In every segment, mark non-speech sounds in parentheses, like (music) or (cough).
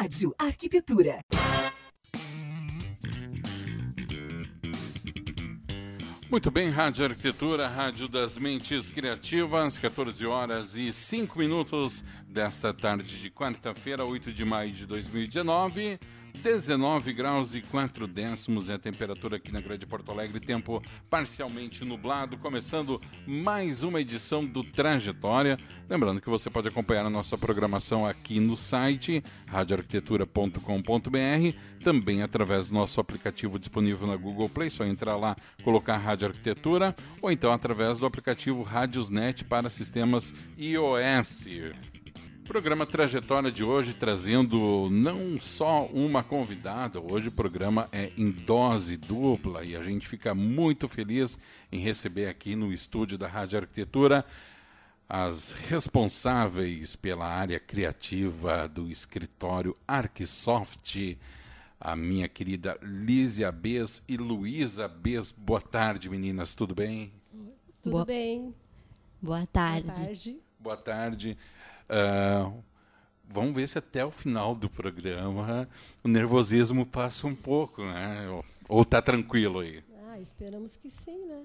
Rádio Arquitetura. Muito bem, Rádio Arquitetura, Rádio das Mentes Criativas, 14 horas e 5 minutos desta tarde de quarta-feira, 8 de maio de 2019. 19 graus e 4 décimos é a temperatura aqui na Grande Porto Alegre, tempo parcialmente nublado, começando mais uma edição do Trajetória. Lembrando que você pode acompanhar a nossa programação aqui no site radioarquitetura.com.br, também através do nosso aplicativo disponível na Google Play, só entrar lá, colocar Rádio Arquitetura, ou então através do aplicativo Radiosnet para sistemas iOS. Programa Trajetória de hoje trazendo não só uma convidada, hoje o programa é em dose dupla e a gente fica muito feliz em receber aqui no estúdio da Rádio Arquitetura as responsáveis pela área criativa do escritório Arquisoft, a minha querida Lízia Bes e Luísa Bes. Boa tarde, meninas, tudo bem? Tudo Boa- bem? Boa tarde. Boa tarde. Boa tarde. Ah, vamos ver se até o final do programa o nervosismo passa um pouco, né? Ou, ou tá tranquilo aí? Ah, esperamos que sim, né?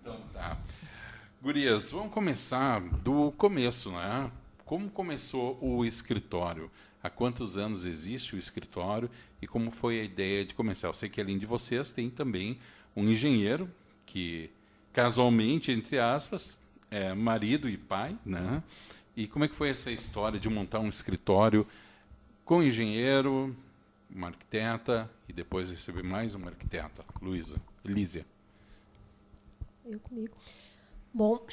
Então tá. Gurias, vamos começar do começo, né? Como começou o escritório? Há quantos anos existe o escritório e como foi a ideia de começar? Eu sei que além de vocês tem também um engenheiro que casualmente, entre aspas, é marido e pai, né? E como é que foi essa história de montar um escritório com engenheiro, uma arquiteta e depois receber mais uma arquiteta, Luísa, Lízia? Eu comigo. Bom,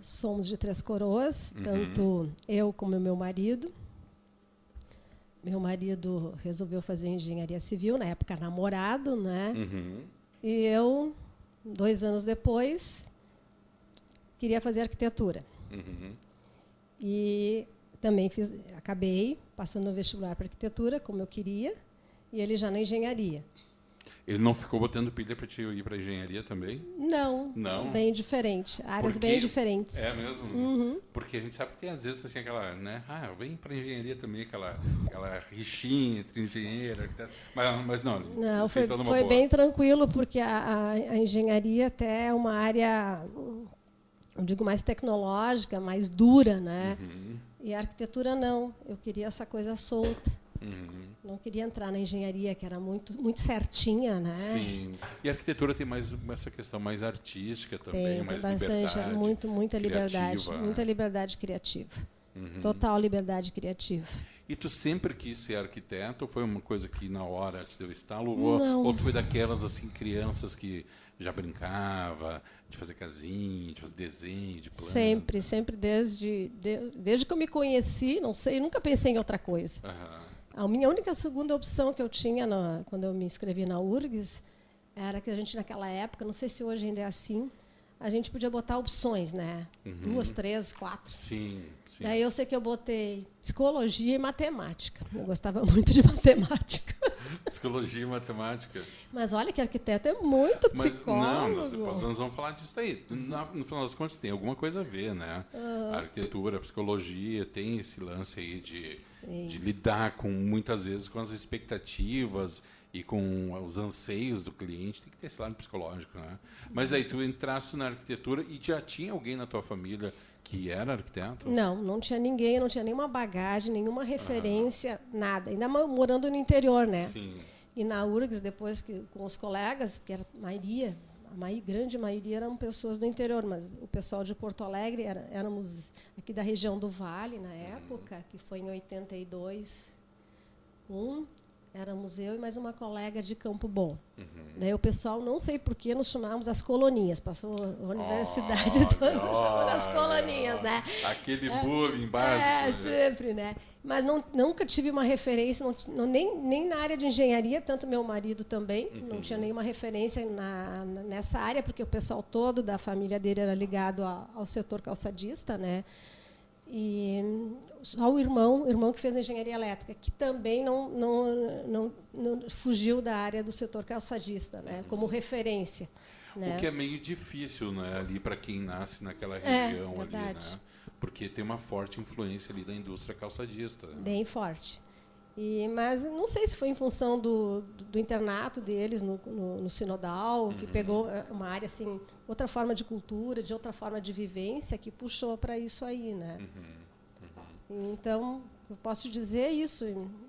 somos de Três Coroas, tanto eu como meu marido. Meu marido resolveu fazer engenharia civil, na época namorado, né? Uhum. E eu, dois anos depois, queria fazer arquitetura. Uhum. E também fiz, acabei passando no vestibular para arquitetura, como eu queria, e ele já na engenharia. Ele não ficou botando pilha para te ir para engenharia também? Não, Não? bem diferente, áreas Porque- bem diferentes. É mesmo? Uhum. Porque a gente sabe que tem às vezes assim aquela, né? Ah, vem para engenharia também, aquela, aquela rixinha entre engenheiro, arquiteto. Mas, mas não, Não, foi, foi boa. bem tranquilo, porque a, a- a engenharia até é uma área, eu digo, mais tecnológica, mais dura, né? Uhum, E a arquitetura não, eu queria essa coisa solta. uhum. Não queria entrar na engenharia, que era muito, muito certinha, né? Sim. E a arquitetura tem mais essa questão mais artística também, Tem, tem mais bastante, liberdade. muito, muita liberdade, criativa, né? muita liberdade criativa. Uhum. Total liberdade criativa. E tu sempre quis ser arquiteto ou foi uma coisa que na hora te deu estalo? Ou, Não. ou tu foi daquelas assim crianças que já brincava de fazer casinha, de fazer desenho, de planta? Sempre, sempre desde, desde, desde que eu me conheci, não sei, nunca pensei em outra coisa. Aham. A minha única segunda opção que eu tinha na- quando eu me inscrevi na URGS era que a gente, naquela época, não sei se hoje ainda é assim, a gente podia botar opções, né? Duas, três, quatro. Sim, sim. Daí eu sei que eu botei psicologia e matemática. Eu gostava muito de (laughs) matemática. Psicologia e matemática. Mas olha que arquiteto é muito Mas psicólogo. não, nós, vamos falar disso aí. No final das contas, tem alguma coisa a ver, né? Ah. A arquitetura, a psicologia, tem esse lance aí de, de lidar com, muitas vezes, com as expectativas e com os anseios do cliente. Tem que ter esse lado psicológico, né? Mas aí tu entraste na arquitetura e já tinha alguém na tua família que era arquiteto? Não, não tinha ninguém, não tinha nenhuma bagagem, nenhuma referência, nada. Ainda morando no interior, né? Sim. E na URGS, depois que com os colegas, que era a maioria, a grande maioria eram pessoas do interior, mas o pessoal de Porto Alegre, era, éramos aqui da região do Vale, na época, que foi em 82, um, éramos eu e mais uma colega de Campo Bom. Daí o pessoal, não sei por que, nos chamávamos as coloninhas, passou a universidade Olha, toda chamando as coloninhas, né? Aquele bullying básico. É, né? sempre, né? Mas não, nunca tive uma referência, não, não- nem, nem na área de engenharia, tanto meu marido também, não tinha nenhuma referência na, na- nessa área, porque o pessoal todo da família dele era ligado a- ao setor calçadista, né? E só o irmão, o irmão que fez engenharia elétrica, que também não, não, não, não fugiu da área do setor calçadista, né? Como referência. Né? O que é meio difícil, né, ali para quem nasce naquela É, região ali, verdade. né? Porque tem uma forte influência ali da indústria calçadista. Bem forte. E, mas não sei se foi em função do, do, do internato deles no, no, no Sinodal, uhum. que pegou é, uma área assim, outra forma de cultura, de outra forma de vivência, que puxou para isso aí, né? Uhum. Uhum. Então, eu posso dizer isso.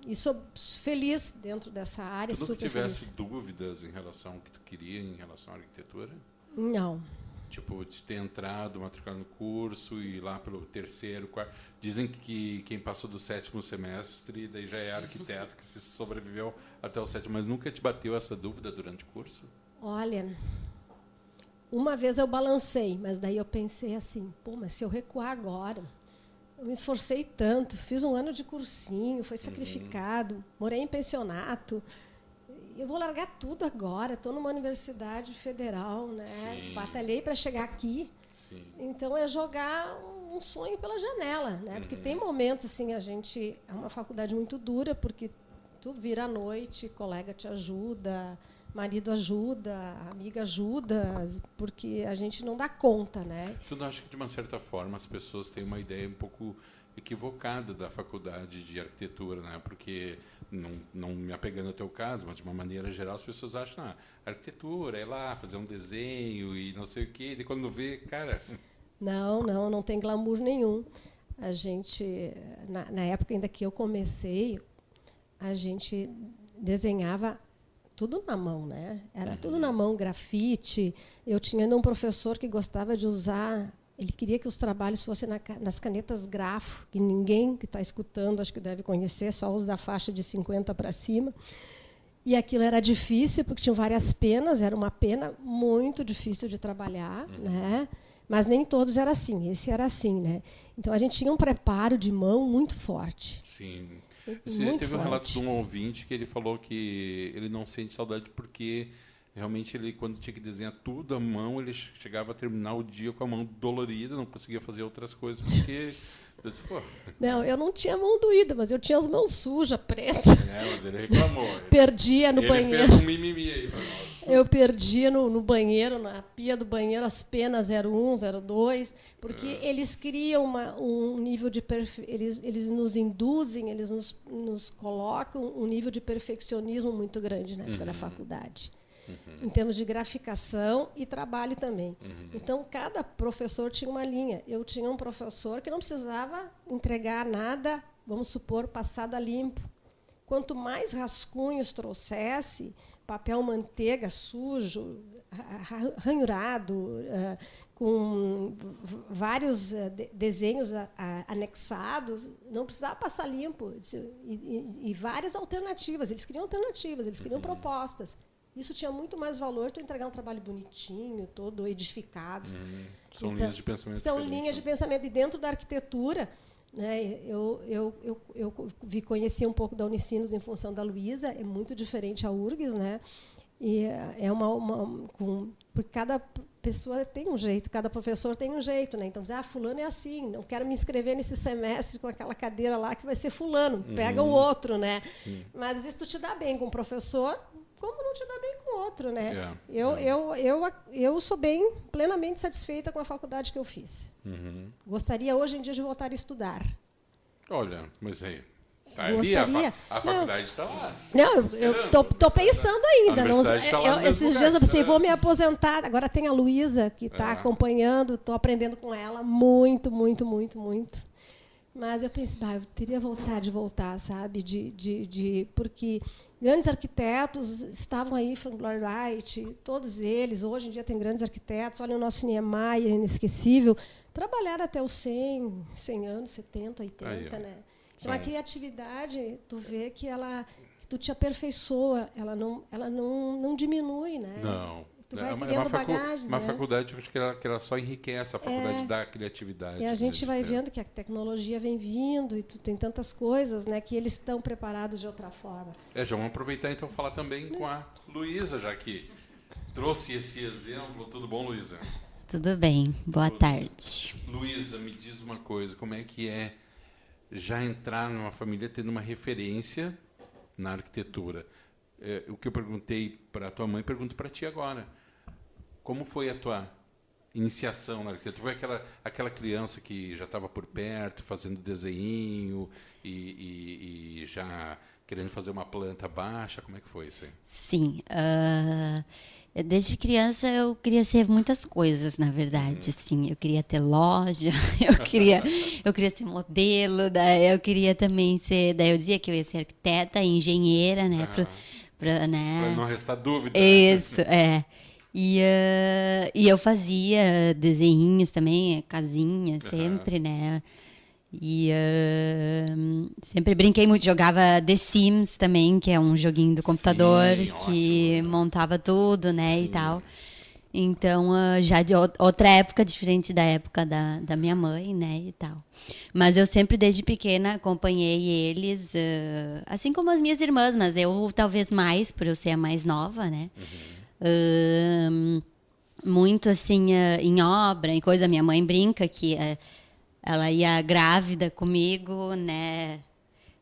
E sou feliz dentro dessa área. Que tivesse feliz. dúvidas em relação ao que tu queria em relação à arquitetura? Não. Tipo, de ter entrado, matriculado no curso e lá pelo terceiro, quarto. Dizem que quem passou do sétimo semestre daí já é arquiteto, que se sobreviveu até o sétimo. Mas nunca te bateu essa dúvida durante o curso? Olha, uma vez eu balancei, mas daí eu pensei assim, pô, mas se eu recuar agora, eu me esforcei tanto, fiz um ano de cursinho, foi sacrificado, uhum. morei em pensionato, eu vou largar tudo agora. Estou numa universidade federal, né? Sim. Batalhei para chegar aqui. Sim. Então é jogar um sonho pela janela, né? Uhum. Porque tem momentos assim a gente é uma faculdade muito dura porque tu vira à noite, colega te ajuda, marido ajuda, amiga ajuda, porque a gente não dá conta, né? Tu não acha que de uma certa forma as pessoas têm uma ideia um pouco equivocada da faculdade de arquitetura, né? Porque não, não me apegando ao teu caso, mas de uma maneira geral as pessoas acham, ah, arquitetura é lá fazer um desenho e não sei o quê, e quando vê, cara, não, não, não tem glamour nenhum. A gente na, na época ainda que eu comecei, a gente desenhava tudo na mão, né? Era tudo na mão, grafite. Eu tinha um professor que gostava de usar ele queria que os trabalhos fossem na, nas canetas grafo, que ninguém que está escutando acho que deve conhecer, só os da faixa de 50 para cima. E aquilo era difícil, porque tinham várias penas, era uma pena muito difícil de trabalhar, uhum. né? Mas nem todos era assim, esse era assim. Né? Então a gente tinha um preparo de mão muito forte. Sim. Você muito teve forte. um relato de um ouvinte que ele falou que ele não sente saudade porque Realmente, ele, quando tinha que desenhar tudo à mão, ele chegava a terminar o dia com a mão dolorida, não conseguia fazer outras coisas, porque. Eu disse, não, eu não tinha mão doída, mas eu tinha as mãos sujas, pretas. É, mas ele reclamou. Ele, (laughs) perdia no ele banheiro. Fez um mimimi aí pra nós. Eu perdia no, no, banheiro, na pia do banheiro, as penas 01, 02, porque é. eles criam uma, um nível de. Perfe... Eles, eles nos induzem, eles nos, nos colocam um nível de perfeccionismo muito grande na época uhum. da faculdade uhum. em termos de graficação e trabalho também. Uhum. Então, cada professor tinha uma linha. Eu tinha um professor que não precisava entregar nada, vamos supor, passado a limpo. Quanto mais rascunhos trouxesse, papel manteiga sujo, ranhurado, uh, com vários de desenhos anexados, não precisava passar limpo. E, várias alternativas. Eles queriam alternativas, eles queriam uhum. propostas. Isso tinha muito mais valor tu entregar um trabalho bonitinho, todo edificado. Uhum. São então, linhas de pensamento São linhas de né? pensamento. E dentro da arquitetura, né, eu, eu, eu, eu vi, conheci um pouco da Unicinos em função da Luísa, é muito diferente a URGS, né? E é uma, uma com, porque cada pessoa tem um jeito, cada professor tem um jeito, né? Então, ah, fulano é assim, não quero me inscrever nesse semestre com aquela cadeira lá que vai ser fulano, pega uhum. o outro, né? Sim. Mas isso te dá bem com o professor, como não te dá bem com o outro, né? Yeah, é, eu, yeah. É. eu, eu, eu sou bem plenamente satisfeita com a faculdade que eu fiz. Uhum. Gostaria hoje em dia de voltar a estudar. Olha, mas aí. Tá ali, a, fa a faculdade está lá. Não, eu tô, tô pensando ainda. Não, tá eu, esses dias eu pensei, vou me aposentar. Agora tem a Luísa, que está é. acompanhando, estou aprendendo com ela muito, muito, muito, muito. Mas eu pensei, bah, eu teria vontade de voltar, sabe? De, de, de, porque grandes arquitetos estavam aí, Frank Lloyd Wright, todos eles, hoje em dia tem grandes arquitetos, olha o nosso Niemeyer, inesquecível, trabalharam até os 100, 100 anos, 70, 80, aí, né? Então, a criatividade, tu vê que ela tu te aperfeiçoa, ela não, ela não, não diminui, né? Não. Tu vai é uma, uma, facu bagagens, uma né? faculdade acho que ela, que ela só enriquece a faculdade é, da criatividade. E a gente né, vai vendo que a tecnologia vem vindo e tu tem tantas coisas né, que eles estão preparados de outra forma. É, já vamos aproveitar então falar também com a Luísa, já que trouxe esse exemplo. Tudo bom, Luísa? Tudo bem, boa Tudo. tarde. Luísa, me diz uma coisa, como é que é já entrar numa família tendo uma referência na arquitetura? É, o que eu perguntei para a tua mãe, pergunto para ti agora como foi a tua iniciação na arquitetura? Foi aquela, aquela criança que já estava por perto, fazendo desenho e, e, e, já querendo fazer uma planta baixa? Como é que foi isso aí? Sim. Uh, desde criança eu queria ser muitas coisas, na verdade. Uhum. Sim, eu queria ter loja, (laughs) eu queria, (laughs) eu queria ser modelo, daí eu queria também ser. Daí eu dizia que eu ia ser arquiteta, engenheira, né? Uhum. Para né? não restar dúvida. Isso, é. E, uh, e eu fazia desenhinhos também, casinha, sempre, uhum. né? E uh, sempre brinquei muito, jogava The Sims também, que é um joguinho do computador Sim, que ótimo. montava tudo, né, Sim. e tal. Então, uh, já de outra época, diferente da época da, da minha mãe, né, e tal. Mas eu sempre, desde pequena, acompanhei eles, uh, assim como as minhas irmãs, mas eu talvez mais, por eu ser a mais nova, né. Uhum muito assim uh, em obra, em coisa. Minha mãe brinca que uh, ela ia grávida comigo, né?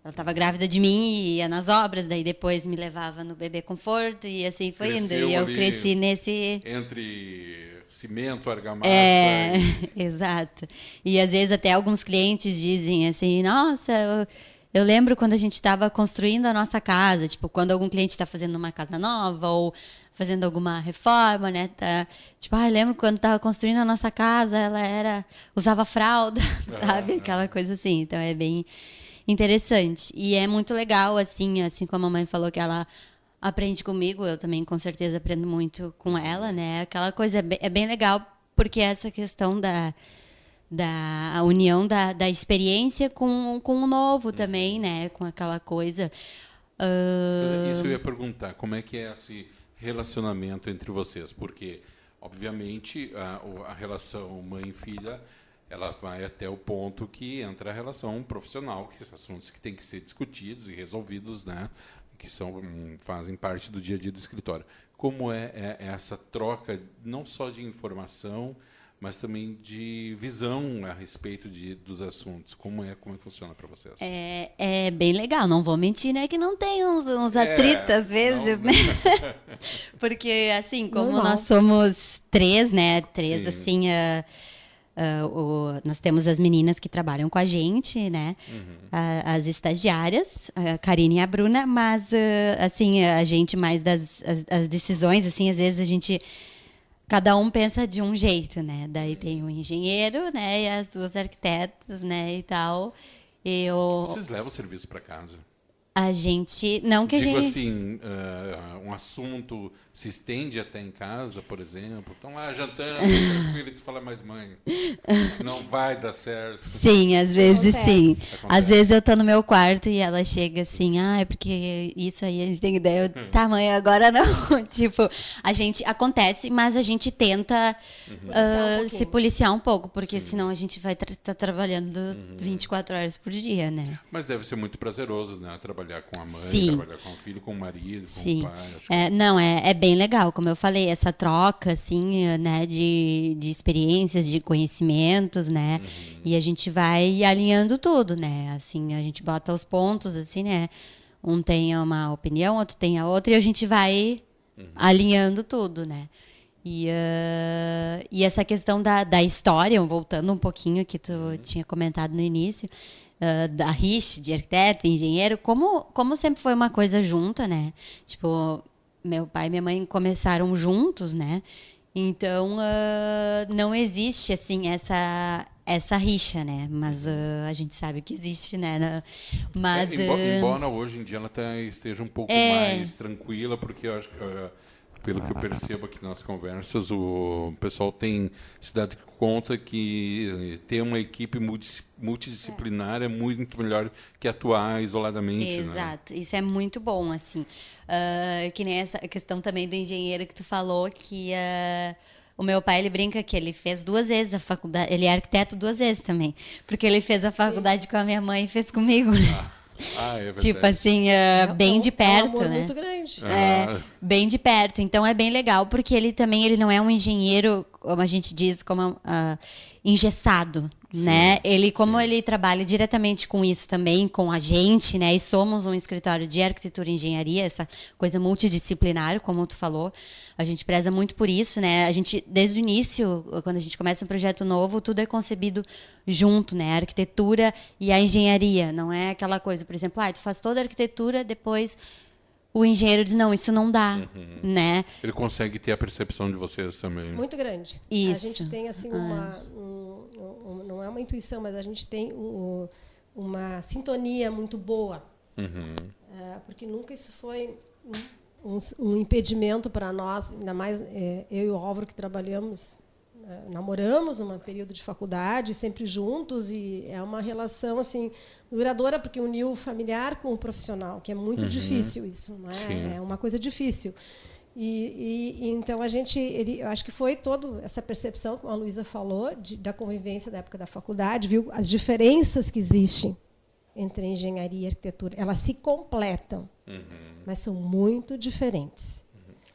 Ela estava grávida de mim e ia nas obras, daí depois me levava no bebê conforto e assim foi Cresceu indo. E eu cresci nesse entre cimento, argamassa. É, e... (laughs) exato. E às vezes até alguns clientes dizem assim: "Nossa, eu, eu lembro quando a gente estava construindo a nossa casa, tipo, quando algum cliente está fazendo uma casa nova ou fazendo alguma reforma, né? Tá, tipo, ah, lembro quando estava construindo a nossa casa, ela era usava fralda, (laughs) sabe? Aquela coisa assim. Então é bem interessante. E é muito legal, assim, assim como a mamãe falou que ela aprende comigo, eu também com certeza aprendo muito com ela, né? Aquela coisa é bem, é bem legal, porque essa questão da, da união da, da experiência com, com o novo também, né? Com aquela coisa. Uh... Isso eu ia perguntar, como é que é esse relacionamento entre vocês, porque obviamente a, a relação mãe-filha ela vai até o ponto que entra a relação profissional, que são assuntos que têm que ser discutidos e resolvidos, né, que são fazem parte do dia a dia do escritório. Como é, é essa troca não só de informação, mas também de visão a respeito de, dos assuntos. Como é, como é que funciona para vocês? É, é bem legal, não vou mentir, né? Que não tem uns, uns é, atritos às vezes, não, né? (laughs) Porque, assim, como nós somos três, né? Três, Sim. assim. Uh, Uh, o, nós temos as meninas que trabalham com a gente, né? Uhum. Uh, as estagiárias, a Karine e a Bruna, mas uh, assim a gente mais das as, as, decisões, assim, às vezes a gente cada um pensa de um jeito, né? Daí tem o engenheiro, né, e as duas arquitetas, né, e tal. Eu... Vocês levam o serviço para casa? A gente. Não que Digo a gente. assim, uh, um assunto se estende até em casa, por exemplo. Estão lá jantando, (laughs) tranquilo, e tu fala, mas mãe, não vai dar certo. Sim, às vezes Acontece. sim. Acontece. Às vezes eu tô no meu quarto e ela chega assim, ah, é porque isso aí a gente tem ideia. Eu, tá, mãe, agora não. (laughs) tipo, a gente. Acontece, mas a gente tenta uhum. uh, um se policiar um pouco, porque sim. senão a gente vai estar tra tá trabalhando uhum. 24 horas por dia, né? Mas deve ser muito prazeroso, né? Trabalhar trabalhar com a mãe, Sim. trabalhar com o filho, com o marido, com Sim. o pai. É, que... Não, é, é bem legal, como eu falei, essa troca, assim, né, de, de experiências, de conhecimentos, né, uhum. e a gente vai alinhando tudo, né, assim, a gente bota os pontos, assim, né, um tem uma opinião, outro tem a outra, e a gente vai uhum. alinhando tudo, né. E, uh, e essa questão da, da história, voltando um pouquinho que tu uhum. tinha comentado no início, uh, da RIS, de arquiteto, engenheiro, como, como sempre foi uma coisa junta, né? Tipo, meu pai e minha mãe começaram juntos, né? Então, uh, não existe, assim, essa, essa rixa, né? Mas uh, a gente sabe que existe, né? Mas, é, embora, embora, hoje em dia ela tá, esteja um pouco é... mais tranquila, porque eu acho que pelo que eu percebo aqui nas conversas, o pessoal tem se dado conta que ter uma equipe multidisciplinar é, é muito melhor que atuar isoladamente. Né? Exato, né? isso é muito bom, assim. Uh, que nem essa questão também do engenheiro que tu falou, que uh, o meu pai ele brinca que ele fez duas vezes a faculdade, ele é arquiteto duas vezes também, porque ele fez a faculdade Sim. com a minha mãe e fez comigo. Né? Ah. Ah, é tipo assim, uh, bem é, de perto, é um né? muito grande. É, ah. bem de perto. Então é bem legal porque ele também ele não é um engenheiro, como a gente diz, como uh, engessado, Sim, né? Ele, como sim. ele trabalha diretamente com isso também, com a gente, né? E somos um escritório de arquitetura e engenharia, essa coisa multidisciplinar, como tu falou. A gente preza muito por isso, né? A gente, desde o início, quando a gente começa um projeto novo, tudo é concebido junto, né? A arquitetura e a engenharia. Não é aquela coisa, por exemplo, ah, tu faz toda a arquitetura, depois o engenheiro diz, não, isso não dá, Uhum. né? Ele consegue ter a percepção de vocês também. Muito grande. A Isso. gente tem assim uma, um- um- não é uma intuição, mas a gente tem um- uma sintonia muito boa, Uhum. É, porque nunca isso foi um, impedimento para nós, ainda mais é, eu e o Álvaro que trabalhamos, é, namoramos num período de faculdade, sempre juntos e é uma relação assim duradoura porque uniu o familiar com o profissional, que é muito difícil isso, é? É uma coisa difícil. E, e- então a gente, ele, eu acho que foi toda essa percepção, como a Luísa falou, de- da convivência da época da faculdade, viu as diferenças que existem entre engenharia e arquitetura. Elas se completam, Uhum. mas são muito diferentes.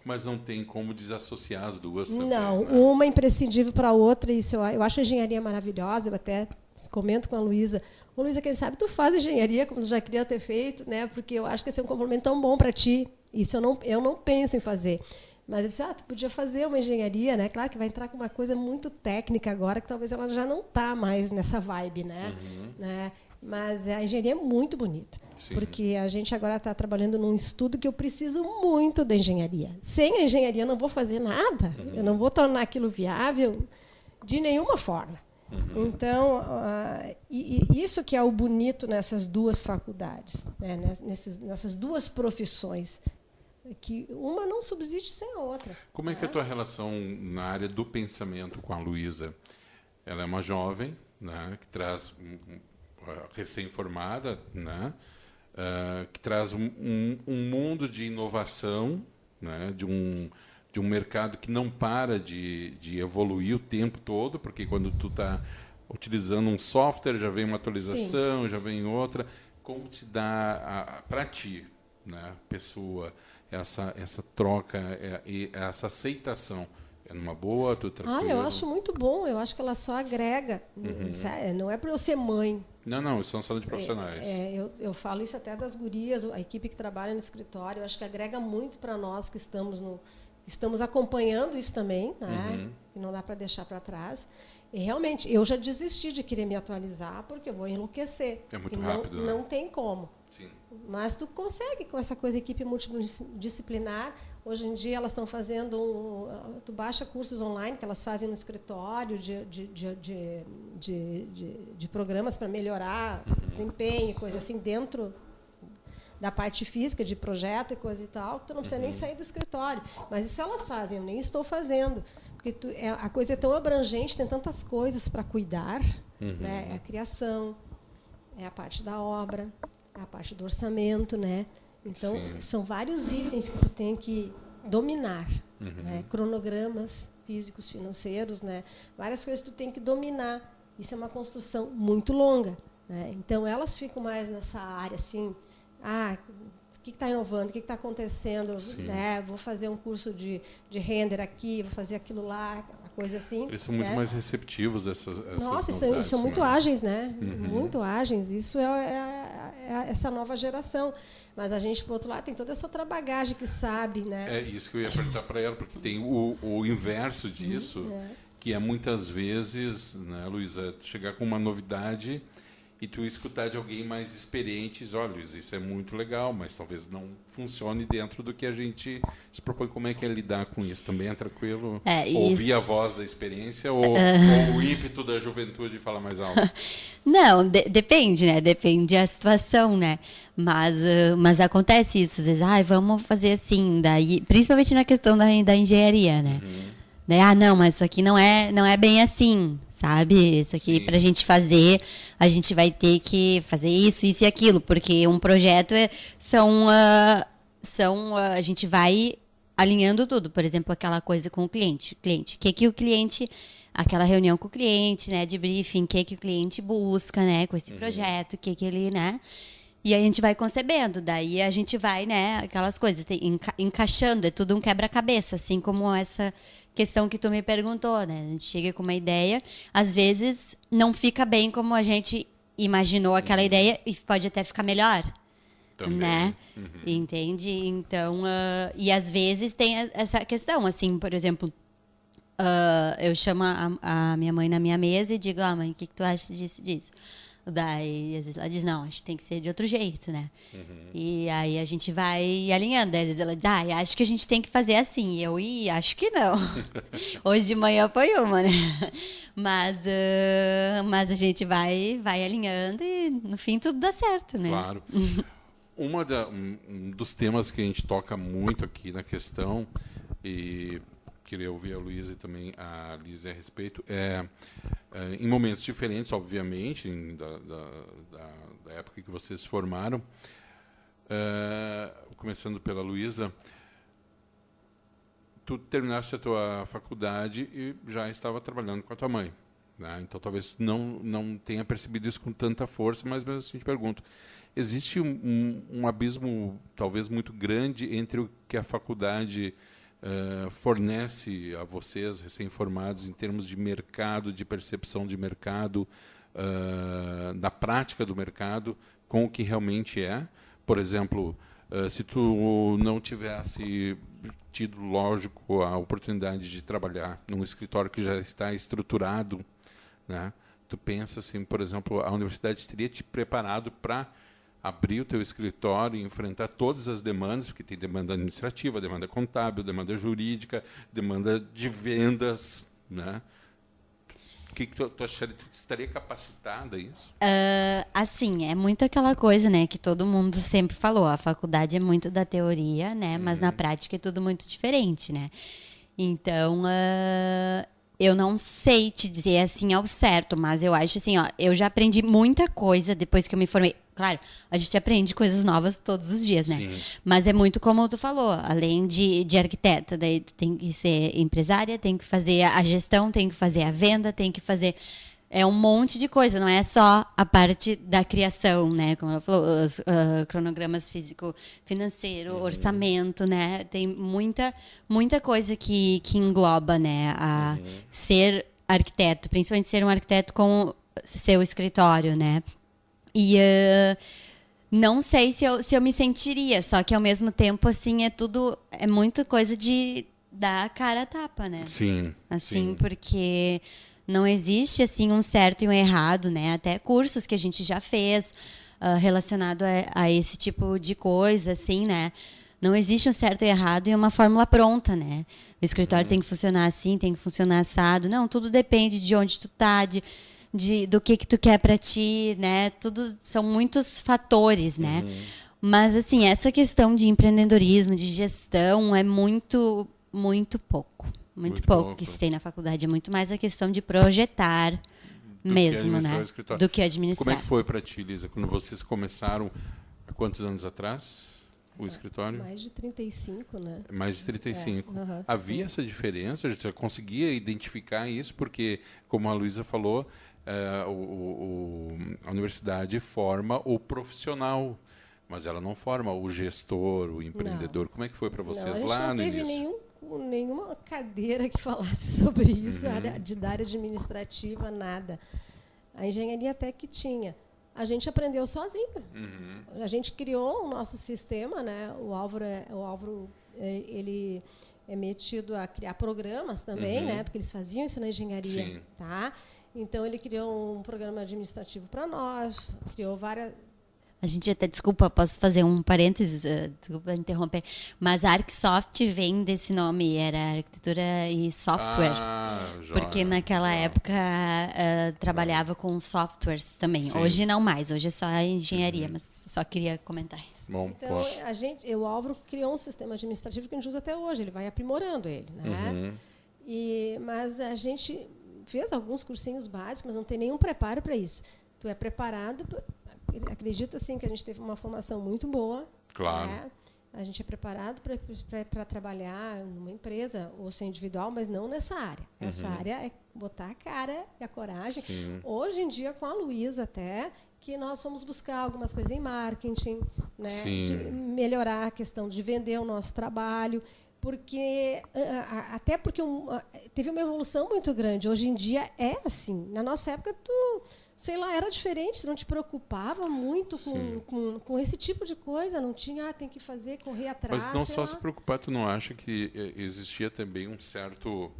Mas não tem como desassociar as duas também. Não, né? uma é imprescindível para a outra. Isso eu, eu acho a engenharia maravilhosa. Eu até comento com a Luísa. Ô, Luísa, quem sabe tu faz engenharia como tu já queria ter feito, né? Porque eu acho que esse é um complemento tão bom para ti. Isso eu não, eu não penso em fazer. Mas eu disse, ah, tu podia fazer uma engenharia, né? Claro que vai entrar com uma coisa muito técnica agora, que talvez ela já não está mais nessa vibe, né? né? Mas a engenharia é muito bonita. Sim. Porque a gente agora está trabalhando num estudo que eu preciso muito da engenharia. Sem a engenharia eu não vou fazer nada. Eu não vou tornar aquilo viável de nenhuma forma. Então, ah, e, e isso que é o bonito nessas duas faculdades, né? Nessas duas profissões, que uma não subsiste sem a outra. Como é que é a tua relação na área do pensamento com a Luísa? Ela é uma jovem, né, que traz ah, recém-formada, né, ah, que traz um, um- um mundo de inovação, né, de um de um mercado que não para de, de evoluir o tempo todo, porque quando tu está utilizando um software já vem uma atualização, já vem outra. Como te dá para ti, né, pessoa, essa essa troca é, e essa aceitação é numa boa, tu Ah, tranquilo? eu acho muito bom. Eu acho que ela só agrega. sabe? Não é para eu ser mãe. Não, não, são sala de profissionais. É, eu, eu falo isso até das gurias, a equipe que trabalha no escritório, eu acho que agrega muito para nós que estamos no estamos acompanhando isso também, né? Uhum. E não dá para deixar para trás. E realmente, eu já desisti de querer me atualizar porque eu vou enlouquecer. É muito E não, rápido, né? Não tem como. Sim. Mas tu consegue com essa coisa equipe multidisciplinar. Hoje em dia elas estão fazendo um, tu baixa cursos online que elas fazem no escritório de, de, de, de, de, programas para melhorar o desempenho, coisa assim dentro da parte física de projeto e coisa e tal, que tu não precisa nem sair do escritório. Mas isso elas fazem, eu nem estou fazendo. Porque tu, é, a coisa é tão abrangente, tem tantas coisas para cuidar. Né? É a criação, é a parte da obra, é a parte do orçamento, né? Então, Sim. são vários itens que tu tem que dominar, né? Cronogramas físicos, financeiros, né? Várias coisas que tu tem que dominar. Isso é uma construção muito longa, né? Então, elas ficam mais nessa área, assim, ah, o que está inovando, o que está acontecendo, Sim. né? Vou fazer um curso de, de render aqui, vou fazer aquilo lá, uma coisa assim. Eles são muito né? mais receptivos a essas, essas Nossa, são, são muito né? ágeis, né? Muito ágeis. Isso é, é- é essa nova geração. Mas a gente, por outro lado, tem toda essa outra bagagem que sabe, né? É isso que eu ia perguntar para ela, porque tem o, o inverso disso, que é muitas vezes, né, Luísa, chegar com uma novidade e tu escutar de alguém mais experiente, olha, isso é muito legal, mas talvez não funcione dentro do que a gente se propõe. Como é que é lidar com isso? Também é tranquilo É, ouvir a isso- voz da experiência ou, (laughs) ou o ímpeto da juventude falar mais alto? (laughs) Não, de- depende, né? Depende da situação, né? Mas, ah, mas acontece isso, às vezes, ai, vamos fazer assim, daí, principalmente na questão da, da engenharia, né? Daí, ah, não, mas isso aqui não é, não é bem assim, sabe? Isso aqui, Sim. pra gente fazer, a gente vai ter que fazer isso, isso e aquilo, porque um projeto é, são, ah, são, ah, a gente vai alinhando tudo, por exemplo, aquela coisa com o cliente, cliente, o que que o cliente, aquela reunião com o cliente, né, de briefing, o que que o cliente busca, né, com esse projeto, o que que ele, né, e aí a gente vai concebendo, daí a gente vai, né, aquelas coisas, tem- enca- encaixando, é tudo um quebra-cabeça, assim como essa questão que tu me perguntou, né? A gente chega com uma ideia, às vezes não fica bem como a gente imaginou aquela uhum. ideia e pode até ficar melhor. Também. Né? Uhum. Entende? Então, uh, e às vezes tem essa questão, assim, por exemplo, uh, eu chamo a, a, minha mãe na minha mesa e digo, ah, mãe, o que, que tu acha disso disso? Daí, às vezes ela diz, não, acho que tem que ser de outro jeito, né? Uhum. E aí a gente vai alinhando. Às vezes ela diz, ah, acho que a gente tem que fazer assim. E eu, e acho que não. (laughs) Hoje de manhã foi uma, né? Mas, uh, mas a gente vai, vai alinhando e no fim tudo dá certo, né? Claro. Uma da, um, um dos temas que a gente toca muito aqui na questão, e queria ouvir a Luísa e também a Lisa a respeito, é, é, em momentos diferentes, obviamente, em, da, da, da, época que vocês se formaram, é, começando pela Luísa, tu terminaste a tua faculdade e já estava trabalhando com a tua mãe. Né? Então, talvez não, não tenha percebido isso com tanta força, mas mesmo assim te pergunto, existe um, um abismo talvez muito grande entre o que a faculdade uh, fornece a vocês, recém-formados, em termos de mercado, de percepção de mercado, uh, da prática do mercado, com o que realmente é. Por exemplo, uh, se tu não tivesse tido, lógico, a oportunidade de trabalhar num escritório que já está estruturado, né? tu pensa assim, por exemplo, a universidade teria te preparado para abrir o teu escritório e enfrentar todas as demandas, porque tem demanda administrativa, demanda contábil, demanda jurídica, demanda de vendas, né? O que, que tu, tu acharia? Tu estaria capacitada a isso? Uh, assim, é muito aquela coisa, né, que todo mundo sempre falou. A faculdade é muito da teoria, né, mas na uhum. prática é tudo muito diferente, né. Então, uh, eu não sei te dizer assim ao certo, mas eu acho assim, ó, eu já aprendi muita coisa depois que eu me formei. Claro, a gente aprende coisas novas todos os dias, né? Sim. Mas é muito como tu falou, além de, de arquiteta, daí tu tem que ser empresária, tem que fazer a gestão, tem que fazer a venda, tem que fazer é um monte de coisa, não é só a parte da criação, né? Como ela falou, os uh, cronogramas físico-financeiro, uhum. orçamento, né? Tem muita, muita coisa que, que engloba, né? A uhum. ser arquiteto, principalmente ser um arquiteto com seu escritório, né? E uh, não sei se eu, se eu me sentiria, só que ao mesmo tempo, assim, é tudo. É muita coisa de dar cara a tapa, né? Sim. Assim, sim. porque não existe assim um certo e um errado, né? Até cursos que a gente já fez uh, relacionado a, a, esse tipo de coisa, assim, né? Não existe um certo e errado e uma fórmula pronta, né? O escritório uhum. tem que funcionar assim, tem que funcionar assado. Não, tudo depende de onde tu tá, de, de do que que tu quer para ti, né? Tudo são muitos fatores, né? Uhum. Mas assim, essa questão de empreendedorismo, de gestão é muito muito pouco. Muito, muito pouco, pouco, que se tem na faculdade. É muito mais a questão de projetar do mesmo, né? Do que administrar. Como é que foi para ti, Lisa, quando vocês começaram há quantos anos atrás? O é, escritório? Mais de 35, né? Mais de 35. É, uh -huh, Havia sim. essa diferença? A gente já conseguia identificar isso? Porque, como a Luísa falou, é, o, o, a universidade forma o profissional, mas ela não forma o gestor, o empreendedor. Não. Como é que foi para vocês não, lá no início? Não teve nenhum nenhuma cadeira que (laughs) falasse sobre isso, uhum. de, da área administrativa, nada. A engenharia até que tinha. A gente aprendeu sozinho. Uhum. A gente criou o nosso sistema, né? O Álvaro, é, o Álvaro é, ele é metido a criar programas também, uhum. né? Porque eles faziam isso na engenharia, Sim. tá? Então ele criou um programa administrativo para nós, criou várias a gente até, desculpa, posso fazer um parênteses, uh, desculpa interromper, mas a Arcsoft vem desse nome, era arquitetura e software. Ah, porque naquela época uh, trabalhava com softwares também. Sim. Hoje não mais, hoje é só engenharia, uhum. mas só queria comentar isso. Bom, então, a gente, o Álvaro criou um sistema administrativo que a gente usa até hoje, ele vai aprimorando ele. Né? Uhum. E, mas a gente fez alguns cursinhos básicos, mas não tem nenhum preparo para isso. Tu é preparado acredita sim que a gente teve uma formação muito boa. Claro. Né? A gente é preparado para trabalhar numa empresa ou ser individual, mas não nessa área. Uhum. Essa área é botar a cara e a coragem. Sim. Hoje em dia, com a Luísa até, que nós fomos buscar algumas coisas em marketing, né? de melhorar a questão de vender o nosso trabalho porque até porque um, teve uma evolução muito grande. Hoje em dia é assim. Na nossa época, tu, sei lá, era diferente, não te preocupava muito com, com, com, esse tipo de coisa, não tinha, ah, tem que fazer, correr atrás. Mas não só lá. se preocupar, tu não acha que eh, existia também um certo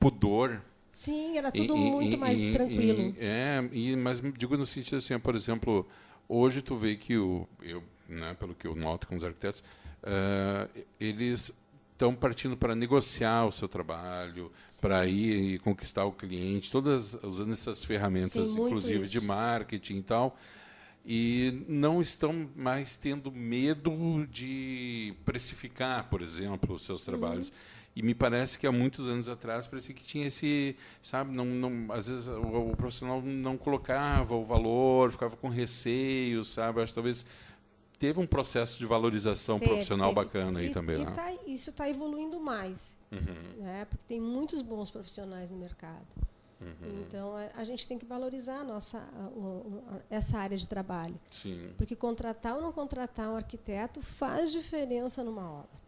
pudor Sim, era tudo muito mais tranquilo. é, e, mas digo no sentido assim, por exemplo, hoje tu vê que o, eu, né, pelo que eu noto com os arquitetos, uh, eles estão partindo para negociar o seu trabalho, para ir e conquistar o cliente, todas usando essas ferramentas, Sim, inclusive de marketing e tal, e não estão mais tendo medo de precificar, por exemplo, os seus trabalhos. Uhum. E me parece que há muitos anos atrás parecia que tinha esse, sabe, não, não, às vezes o, o profissional não colocava o valor, ficava com receio, sabe? Acho que talvez teve um processo de valorização teve, profissional teve. bacana aí e, também. E né? tá, isso está evoluindo mais, uhum. né? porque tem muitos bons profissionais no mercado. Uhum. Então a, a, gente tem que valorizar a nossa, a, a, essa área de trabalho. Sim. Porque contratar ou não contratar um arquiteto faz diferença numa obra.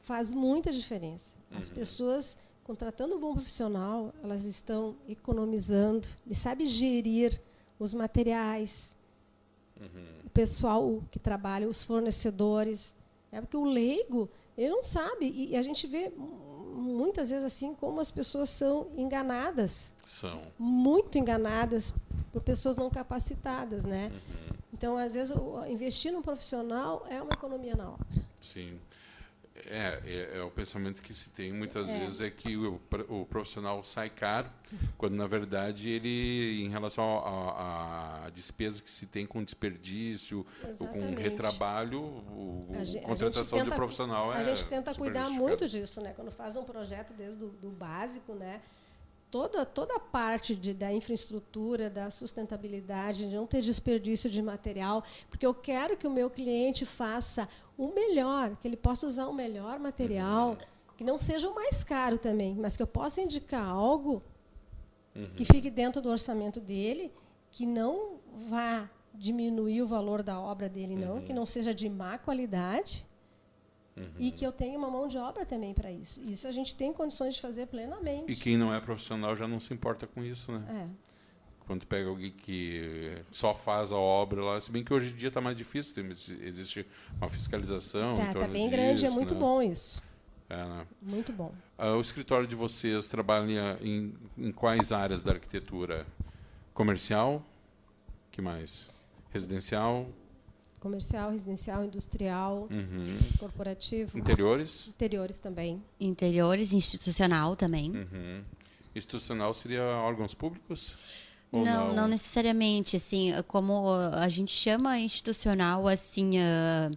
Faz muita diferença. As uhum. pessoas contratando um bom profissional, elas estão economizando, ele sabe gerir os materiais, uhum pessoal que trabalha, os fornecedores. É porque o leigo, ele não sabe. E a gente vê muitas vezes assim como as pessoas são enganadas. São. Muito enganadas por pessoas não capacitadas, né? Uhum. Então, às vezes, investir num profissional é uma economia na obra. Sim. É, é, é, o pensamento que se tem muitas é. vezes é que o, o, profissional sai caro, quando na verdade ele, em relação à despesa que se tem com desperdício, ou com retrabalho, o, a gente, contratação tenta, de profissional é. A gente tenta cuidar muito disso, né? Quando faz um projeto desde o do básico, né? Toda, toda a parte de, da infraestrutura, da sustentabilidade, de não ter desperdício de material, porque eu quero que o meu cliente faça o melhor, que ele possa usar o melhor material, uhum. que não seja o mais caro também, mas que eu possa indicar algo uhum. que fique dentro do orçamento dele, que não vá diminuir o valor da obra dele, não, uhum. que não seja de má qualidade Uhum. E que eu tenha uma mão de obra também para isso. Isso a gente tem condições de fazer plenamente. E quem não é profissional já não se importa com isso, né? É. Quando pega alguém que só faz a obra lá, se bem que hoje em dia está mais difícil, existe uma fiscalização. Está tá bem disso, grande, é muito né? bom isso. É, né? Muito bom. Uh, o escritório de vocês trabalha em, em quais áreas da arquitetura? Comercial? que mais? Residencial? Comercial, residencial, industrial, uhum. corporativo. Interiores? Interiores também. Interiores, institucional também. Uhum. Institucional seria órgãos públicos? Não, não, não, necessariamente. Assim, como a gente chama institucional, assim, uh,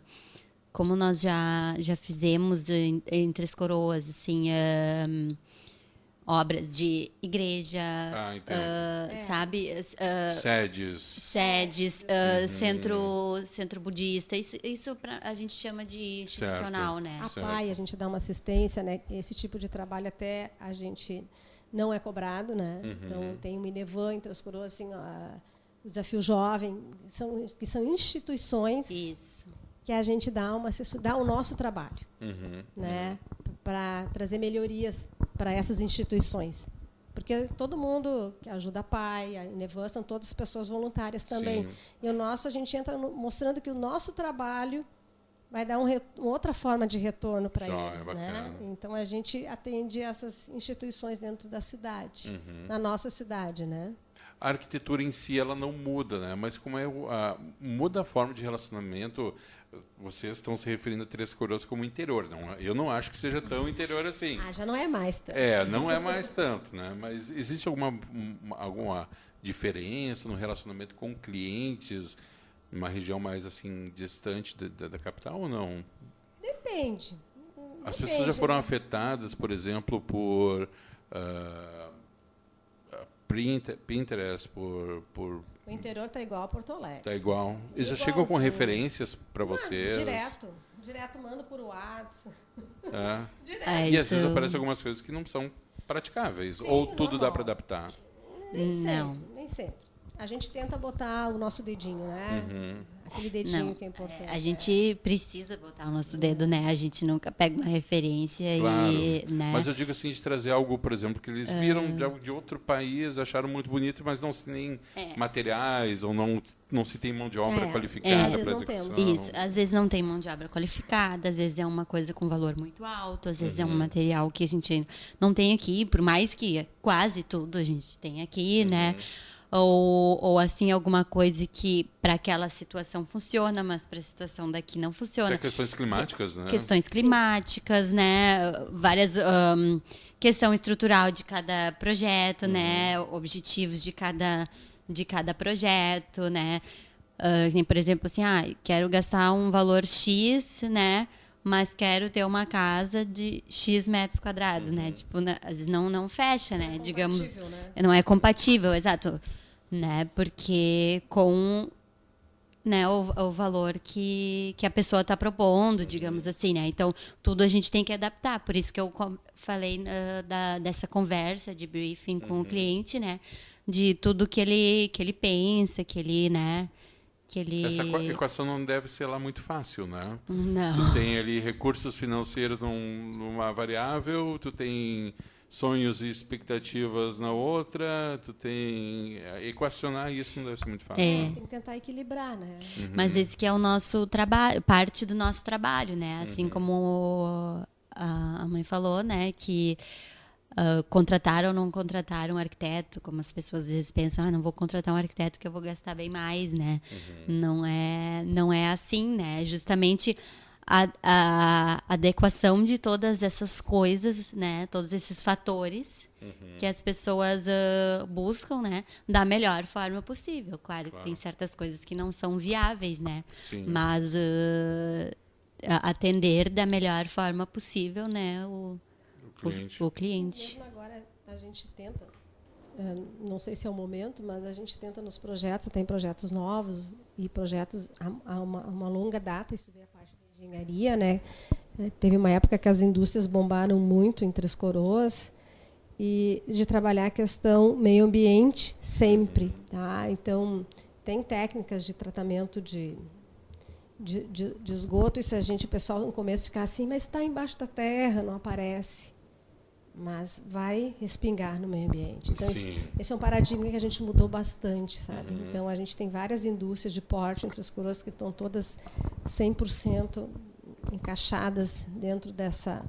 como nós já, já fizemos em, entre as coroas, assim, uh, obras de igreja, ah, uh, é. sabe? Uh, sedes. Sedes, uh, uhum. centro, centro budista. Isso, isso pra, a gente chama de institucional, certo. né? A PAI, a gente dá uma assistência, né? Esse tipo de trabalho até a gente não é cobrado, né? Uhum. Então, tem o Minevan, entre as coroas, assim, o Desafio Jovem, são, que são instituições Isso. que a gente dá, uma, dá o nosso trabalho, uhum. né? Para trazer melhorias para essas instituições. Porque todo mundo que ajuda a PAI, a Inevan, são todas pessoas voluntárias também. Sim. E o nosso, a gente entra no, mostrando que o nosso trabalho vai dar um, uma outra forma de retorno para eles. É né? Então, a gente atende essas instituições dentro da cidade, uhum. na nossa cidade. Né? A arquitetura em si ela não muda, né? mas como é a, muda a forma de relacionamento vocês estão se referindo a Três Coroas como interior. Não, eu não acho que seja tão interior assim. Ah, já não é mais tanto. É, não é mais tanto, né? Mas existe alguma, alguma diferença no relacionamento com clientes numa região mais assim distante da, da capital ou não? Depende. As Depende, pessoas já foram né? afetadas, por exemplo, por uh, Pinterest, por, por o interior está igual a Porto Alegre. Está igual. Eles já chegam com referências para vocês? Direto. Direto manda por WhatsApp. É. (laughs) direto. É, e às vezes aparecem algumas coisas que não são praticáveis. Sim, ou tudo dá para adaptar? Nem sempre. Nem sempre. A gente tenta botar o nosso dedinho, né? Uhum. Aquele dedinho Não, que é importante. A gente precisa botar o nosso dedo, né? A gente nunca pega uma referência Claro. e, né? Mas eu digo assim, de trazer algo, por exemplo, que eles viram de, algo de outro país, acharam muito bonito, mas não se tem É. materiais, ou não, não se tem mão de obra É. qualificada É. Às vezes para execução. Isso, às vezes não tem mão de obra qualificada, às vezes é uma coisa com valor muito alto, às vezes é Uhum. um material que a gente não tem aqui, por mais que quase tudo a gente tem aqui, né? Uhum. Ou, ou assim, alguma coisa que para aquela situação funciona, mas para a situação daqui não funciona. Até questões climáticas, né? Questões climáticas, né? Várias. ahn, questão estrutural de cada projeto, né? Objetivos de cada, de cada projeto, né? Nem, por exemplo, assim, ah, quero gastar um valor X, né? Mas quero ter uma casa de X metros quadrados, né? Tipo, na- às vezes não, não fecha, né? Digamos, compatível, né? não é compatível, exato, né? Porque com né, o, o valor que, que a pessoa está propondo, digamos assim, né? Então, tudo a gente tem que adaptar. Por isso que eu falei ah, da, dessa conversa de briefing com o cliente, né? De tudo que ele, que ele pensa, que ele, né? Que ele... Essa equa- equação não deve ser lá muito fácil, né? Não. tem ali recursos financeiros num- numa variável, tu tem sonhos e expectativas na outra, tu tem equacionar isso não deve ser muito fácil. É. né? Tem que tentar equilibrar, né? Mas esse que é o nosso trabalho, parte do nosso trabalho, né? Assim como a a mãe falou, né? Que ah, contrataram ou não contrataram um arquiteto, como as pessoas às vezes pensam, ah, não vou contratar um arquiteto que eu vou gastar bem mais, né? Não é, não é assim, né? Justamente a, a adequação de todas essas coisas, né? Todos esses fatores que as pessoas ah, buscam, né? Da melhor forma possível. Claro, que Claro. tem certas coisas que não são viáveis, né? Sim. Mas a- atender da melhor forma possível, né? O cliente. o, o cliente. Mesmo agora a gente tenta, eh, não sei se é o momento, mas a gente tenta nos projetos, tem projetos novos e projetos a, a uma, uma longa data, isso vem a parte da engenharia, né? Eh, Teve uma época que as indústrias bombaram muito em Três Coroas e de trabalhar a questão meio ambiente sempre, tá? Então tem técnicas de tratamento de de, de, de esgoto, e se a gente, o pessoal no começo ficar assim, mas está embaixo da terra, não aparece mas vai respingar no meio ambiente. Então, esse, esse é um paradigma que a gente mudou bastante, sabe? Então, a gente tem várias indústrias de porte entre as coroas que estão todas 100% encaixadas dentro dessa...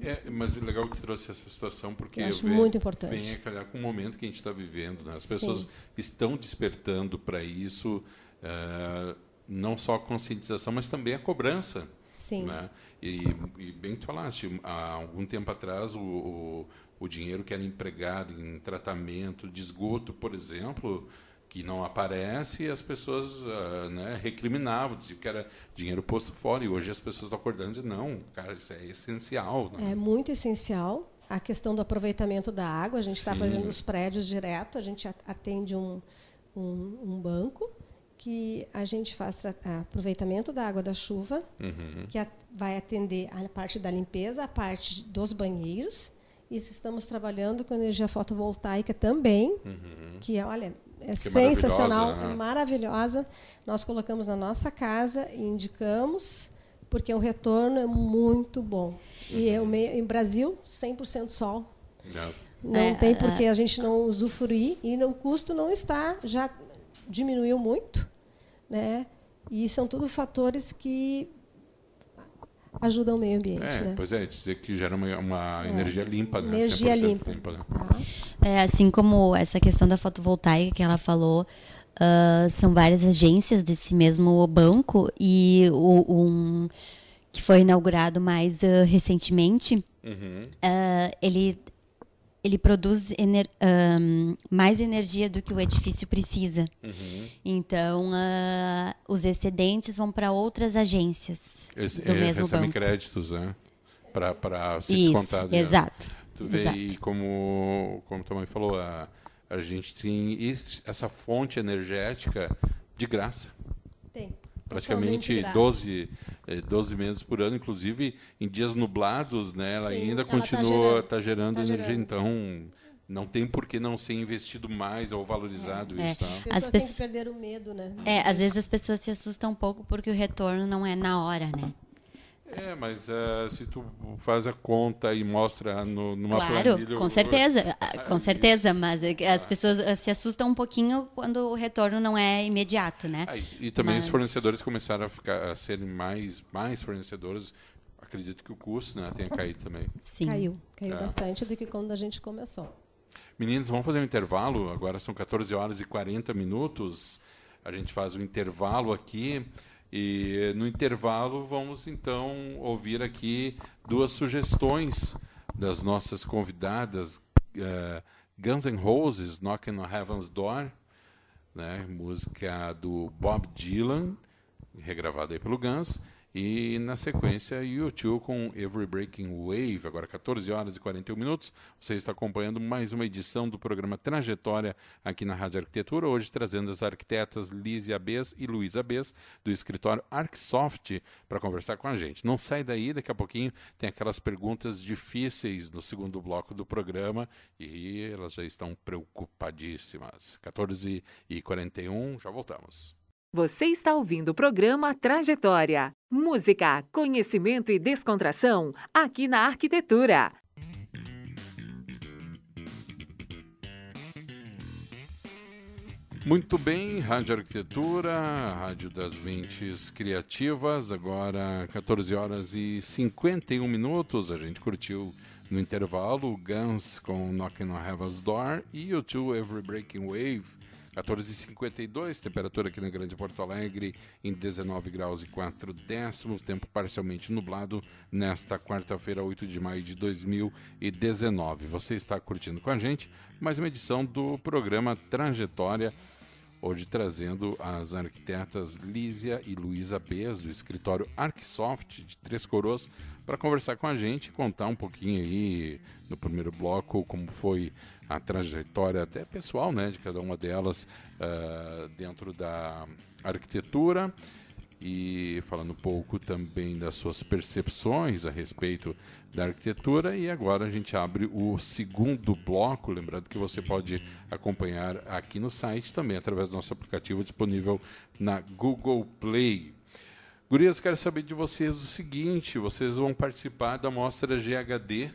É, mas é legal que trouxe essa situação, porque Eu acho vem- muito importante. vem a calhar com o momento que a gente está vivendo. Né? As Sim. pessoas estão despertando para isso, eh, não só a conscientização, mas também a cobrança. Sim. Né? E, e bem que tu falaste, há algum tempo atrás, o, o, o dinheiro que era empregado em tratamento de esgoto, por exemplo, que não aparece, as pessoas ah, né, recriminavam, diziam que era dinheiro posto fora. E hoje as pessoas estão acordando e dizem, não, cara, isso é essencial. Né? É muito essencial a questão do aproveitamento da água. A gente está fazendo os prédios direto, a gente atende um, um, um banco que a gente faz aproveitamento da água da chuva, Uhum. que vai atender a parte da limpeza, a parte dos banheiros. E estamos trabalhando com energia fotovoltaica também, que é, olha, é Uhum. Que sensacional, maravilhosa, né? é maravilhosa. Nós colocamos na nossa casa e indicamos, porque o retorno é muito bom. E é o meio, em Brasil, 100% sol. Já. Não É, tem é. por que a gente não usufruir e o custo não está, já diminuiu muito, né? E são tudo fatores que ajudam o meio ambiente, É, né? pois é, dizer que gera uma, uma energia limpa, né? Energia 100% limpa. né? Tá? É, assim como essa questão da fotovoltaica que ela falou, ah, são várias agências desse mesmo banco e o, um que foi inaugurado mais ah, recentemente, Uhum. ah, ele ele produz ener- ahn, mais energia do que o edifício precisa. Uhum. Então, ah, os excedentes vão para outras agências Esse, do é, mesmo recebem banco. créditos, né? Para se Isso, descontar. né? exato. Tu vê exato. aí como, como tua mãe falou, a, a gente tem esse- essa fonte energética de graça. Tem. Praticamente Totalmente 12, eh, 12 meses por ano, inclusive em dias nublados, né? Ela Sim, ainda ela tá continua gerando. tá gerando Tá energia. gerando. Então, não tem por que não ser investido mais ou valorizado É. isso. Tá? As pessoas As têm que perder o medo, né? É, às vezes as pessoas se assustam um pouco porque o retorno não é na hora, né? É, mas eh, se tu faz a conta e mostra no, numa claro, planilha... com o- certeza, ah, com isso. certeza, mas é as pessoas ah, se assustam um pouquinho quando o retorno não é imediato, né? Ah, e- e também os Mas- fornecedores começaram a, ficar, a serem mais, mais fornecedores. Acredito que o custo né, tenha caído também. Sim. Caiu, caiu É. bastante do que quando a gente começou. Meninos, vamos fazer um intervalo. Agora são 14 horas e 40 minutos. A gente faz um intervalo aqui. E no intervalo vamos então ouvir aqui duas sugestões das nossas convidadas. eh, Guns N' Roses, Knocking on Heaven's Door, né? música do Bob Dylan, regravada aí pelo Guns. E na sequência, U2 com Every Breaking Wave, agora 14 horas e 41 minutos. Você está acompanhando mais uma edição do programa Trajetória aqui na Rádio Arquitetura, hoje trazendo as arquitetas Lízia Bes e Luísa Bes, do escritório Arcsoft, para conversar com a gente. Não sai daí, daqui a pouquinho tem aquelas perguntas difíceis no segundo bloco do programa e elas já estão preocupadíssimas. 14 e 41, já voltamos. Você está ouvindo o programa Trajetória. Música, conhecimento e descontração aqui na Arquitetura. Muito bem, Rádio Arquitetura, Rádio das Mentes Criativas, agora 14 horas e 51 minutos. A gente curtiu no intervalo Guns com Knocking on Heaven's Door e o Two Every Breaking Wave. 14h52, temperatura aqui na Grande Porto Alegre em 19 graus e 4 décimos, tempo parcialmente nublado nesta quarta-feira, 8 de maio de 2019. Você está curtindo com a gente mais uma edição do programa Trajetória, hoje trazendo as arquitetas Lísia e Luísa Bez, do escritório Arcsoft de Três Coroas, para conversar com a gente e contar um pouquinho aí no primeiro bloco como foi a trajetória até pessoal né, de cada uma delas ah, dentro da arquitetura e falando um pouco também das suas percepções a respeito da arquitetura. E agora a gente abre o segundo bloco. Lembrando que você pode acompanhar aqui no site também através do nosso aplicativo disponível na Google Play. Gurias, quero saber de vocês o seguinte: vocês vão participar da mostra GHD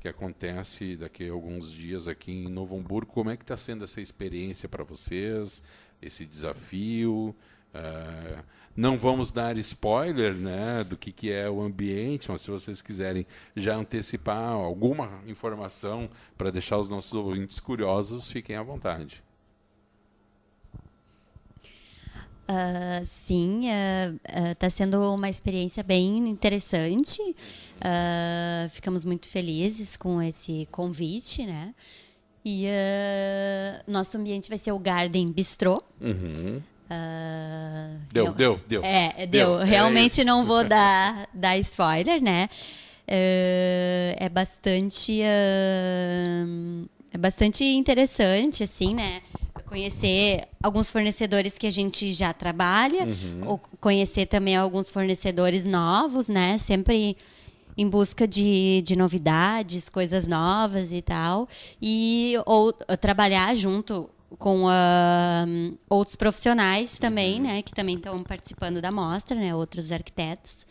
que acontece daqui a alguns dias aqui em Novo Hamburgo. Como é que está sendo essa experiência para vocês, esse desafio? Ah, não vamos dar spoiler né, do que, que é o ambiente, mas se vocês quiserem já antecipar alguma informação para deixar os nossos ouvintes curiosos, fiquem à vontade. Ah, sim, está sendo uma experiência bem interessante. Ah, ficamos muito felizes com esse convite, né? E ah, nosso ambiente vai ser o Garden Bistrô. Ah, Deu, eu- deu, deu. É, deu. Deu, era Realmente isso. não vou dar, dar spoiler, né? É, é bastante. ah, é bastante interessante, assim, né? Conhecer alguns fornecedores que a gente já trabalha, ou conhecer também alguns fornecedores novos, né? Sempre em busca de, de novidades, coisas novas e tal. E ou trabalhar junto com ah, outros profissionais também, né? Que também estão participando da mostra, né? Outros arquitetos.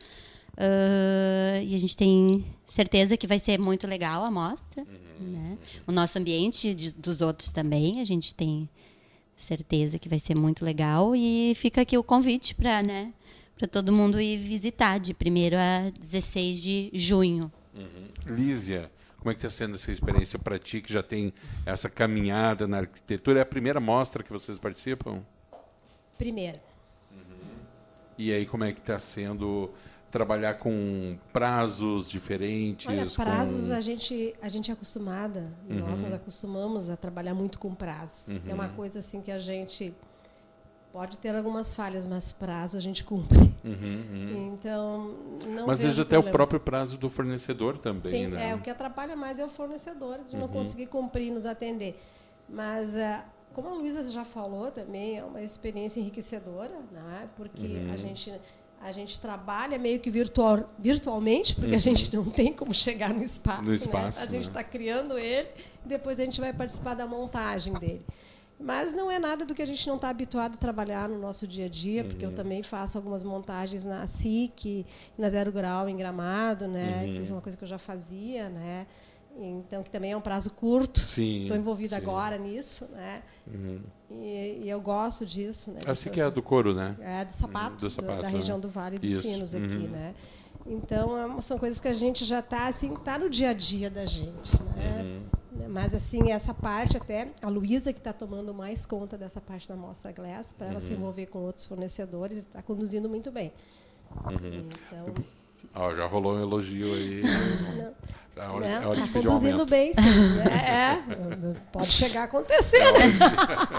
Ah, e a gente tem certeza que vai ser muito legal a mostra. Né? O nosso ambiente de- dos outros também, a gente tem certeza que vai ser muito legal. E fica aqui o convite para né, para todo mundo ir visitar de 1 a 16 de junho. Lísia, como é que está sendo essa experiência para ti, que já tem essa caminhada na arquitetura? É a primeira mostra que vocês participam? Primeiro, E aí, como é que está sendo trabalhar com prazos diferentes? olha, com- prazos a gente a gente é acostumada, nós nos acostumamos a trabalhar muito com prazos. É uma coisa assim que a gente pode ter algumas falhas, mas prazo a gente cumpre. Então, não Mas às vezes até o problema. próprio prazo do fornecedor também, Sim, né? é, o que atrapalha mais é o fornecedor, de não Uhum. conseguir cumprir nos atender. Mas, ah, como a Luísa já falou também, é uma experiência enriquecedora, né? porque Uhum. a gente A gente trabalha meio que virtual, virtualmente, porque uhum. a gente não tem como chegar no espaço. No espaço né? A gente está né? criando ele e depois a gente vai participar da montagem dele. Mas não é nada do que a gente não está habituado a trabalhar no nosso dia a dia, uhum. porque eu uhum. também faço algumas montagens na SIC, na Zero Grau, em Gramado, né? Uhum. Que é uma coisa que eu já fazia, né? Então, que também é um prazo curto. Estou envolvida sim. agora nisso, né? Uhum. E, e, eu gosto disso. Né? Assim que é do couro, né? É, do sapato, do sapato da, da né? região do Vale dos Isso. Sinos aqui, uhum. né? Então, é são coisas que a gente já está assim, tá no dia a dia da gente, né? Uhum. Mas, assim, essa parte até, a Luísa que está tomando mais conta dessa parte da Mostra Glass, para ela se uhum. envolver com outros fornecedores, está conduzindo muito bem. Uhum. Então... Oh, já rolou um elogio aí. (laughs) Não. É hora, né? é hora de tá pedir conduzindo aumento. bem, sim. É, é, pode chegar a acontecer. É hora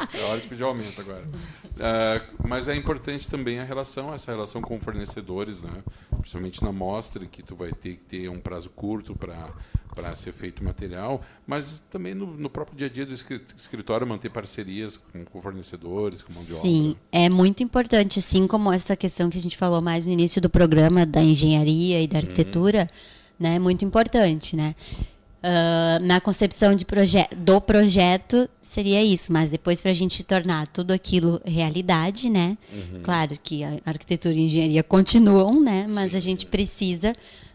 de, é hora de pedir aumento agora. Uh, mas é importante também a relação, essa relação com fornecedores, né? principalmente na mostra, que tu vai ter que ter um prazo curto para para ser feito material, mas também no, no, próprio dia a dia do escritório manter parcerias com, com fornecedores, com mão de sim, obra. Sim, é muito importante, assim como essa questão que a gente falou mais no início do programa da engenharia e da uhum. arquitetura, uhum né? Muito importante, né? Uh, na concepção de proje do projeto seria isso, mas depois para a gente tornar tudo aquilo realidade, né? Uhum. Claro que a arquitetura e a engenharia continuam, né? Mas Sim. a gente precisa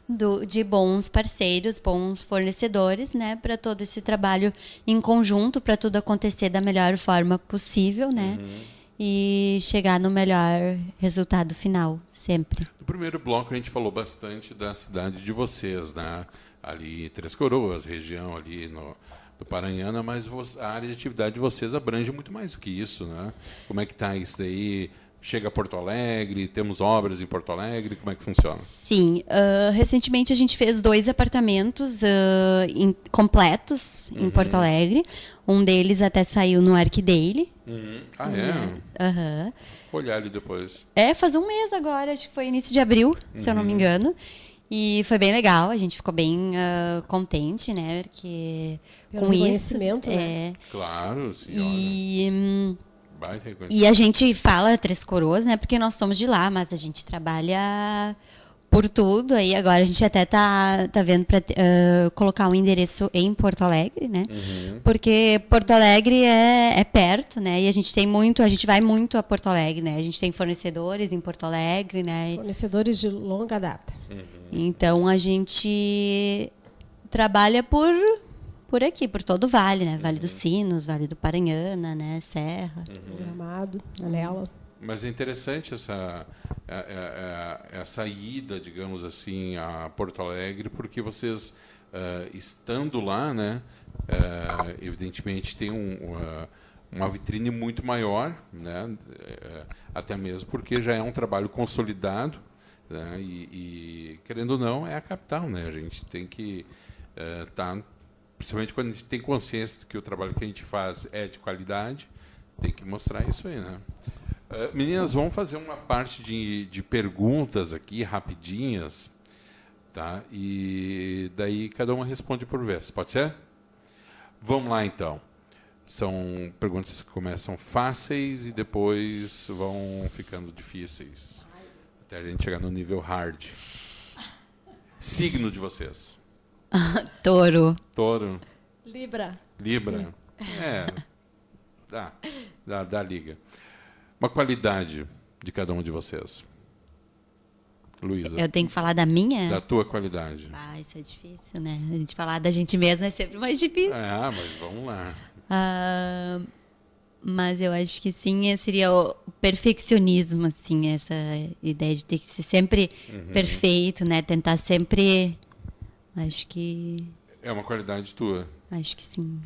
do, de bons parceiros, bons fornecedores, né? Para todo esse trabalho em conjunto, para tudo acontecer da melhor forma possível, né? Uhum e chegar no melhor resultado final, sempre. No primeiro bloco a gente falou bastante da cidade de vocês, né? Ali Três Coroas, região ali no do Paranhana, mas a área de atividade de vocês abrange muito mais do que isso, né? Como é que está isso daí? Chega a Porto Alegre, temos obras em Porto Alegre, como é que funciona? Sim, uh, recentemente a gente fez dois apartamentos uh, in, completos uhum. em Porto Alegre. Um deles até saiu no Arcdale. Uhum. Ah, é? Uhum. Olhar ali depois. É, faz um mês agora, acho que foi início de abril, uhum. se eu não me uhum. engano. E foi bem legal, a gente ficou bem uh, contente, né? Porque Pelo com isso. Né? É, claro, sim. E. Hum, e a gente fala Três Coroas, né? Porque nós somos de lá, mas a gente trabalha por tudo. Aí agora a gente até tá, tá vendo para uh, ah, colocar um endereço em Porto Alegre, né? Uhum. Porque Porto Alegre é, é perto, né? E a gente tem muito, a gente vai muito a Porto Alegre, né? A gente tem fornecedores em Porto Alegre, né? Fornecedores de longa data. Uhum. Então a gente trabalha por por aqui, por todo o vale, né? Vale dos uhum. Sinos, Vale do Paranhana, né? Serra. Uhum. Gramado, Anela. Mas é interessante essa, essa ida, digamos assim, a Porto Alegre, porque vocês, estando lá, né, evidentemente tem um, uma vitrine muito maior, né, até mesmo porque já é um trabalho consolidado, né, e, e, querendo ou não, é a capital. Né, a gente tem que estar tá principalmente quando a gente tem consciência de que o trabalho que a gente faz é de qualidade, tem que mostrar isso aí, né? Uh, meninas, vamos fazer uma parte de, de perguntas aqui, rapidinhas, tá? E daí cada uma responde por vez, pode ser? Vamos lá, então. São perguntas que começam fáceis e depois vão ficando difíceis, até a gente chegar no nível hard. Signo de vocês. (laughs) Touro. Touro. Libra. Libra. É. Dá. Dá, dá liga. Uma qualidade de cada um de vocês. Luísa. Eu tenho que falar da minha? Da tua qualidade. Ah, isso é difícil, né? A gente falar da gente mesma é sempre mais difícil. Ah, mas vamos lá. Ah, mas eu acho que sim, seria o perfeccionismo, assim, essa ideia de ter que ser sempre uhum. perfeito, né? Tentar sempre Acho que. É uma qualidade tua. Acho que sim.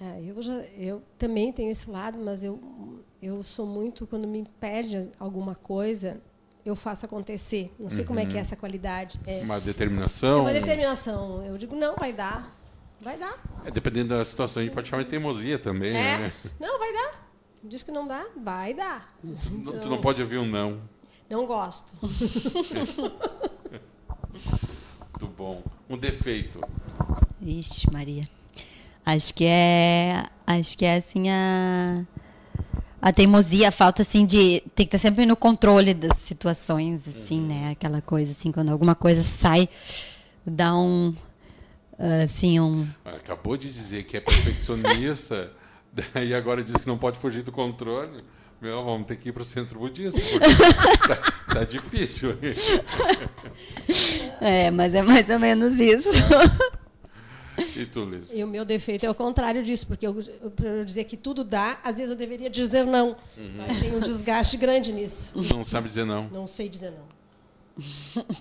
É, eu, já, eu também tenho esse lado, mas eu, eu sou muito. Quando me pede alguma coisa, eu faço acontecer. Não sei uhum. como é que é uhum. essa qualidade. É, uma determinação? É uma determinação. Eu digo, não, vai dar. Vai dar. É, dependendo da situação, a gente pode chamar de teimosia também. É. Né? Não, vai dar. Diz que não dá, vai dar. Tu, então, tu não pode ouvir um não. Não gosto. (laughs) Muito bom. Um defeito. Ixi, Maria. Acho que é. Acho que é assim a. a teimosia, a falta assim de tem que estar sempre no controle das situações, assim, uhum. né? Aquela coisa assim, quando alguma coisa sai, dá um assim um. Acabou de dizer que é perfeccionista, (laughs) daí agora diz que não pode fugir do controle. Meu, vamos ter que ir para o centro budista, porque (laughs) tá, tá difícil. (laughs) é, mas é mais ou menos isso. E tu, Liz? E o meu defeito é o contrário disso, porque eu, para eu dizer que tudo dá, às vezes eu deveria dizer não. Uhum. Tem um desgaste grande nisso. Não sabe dizer não. Não sei dizer não.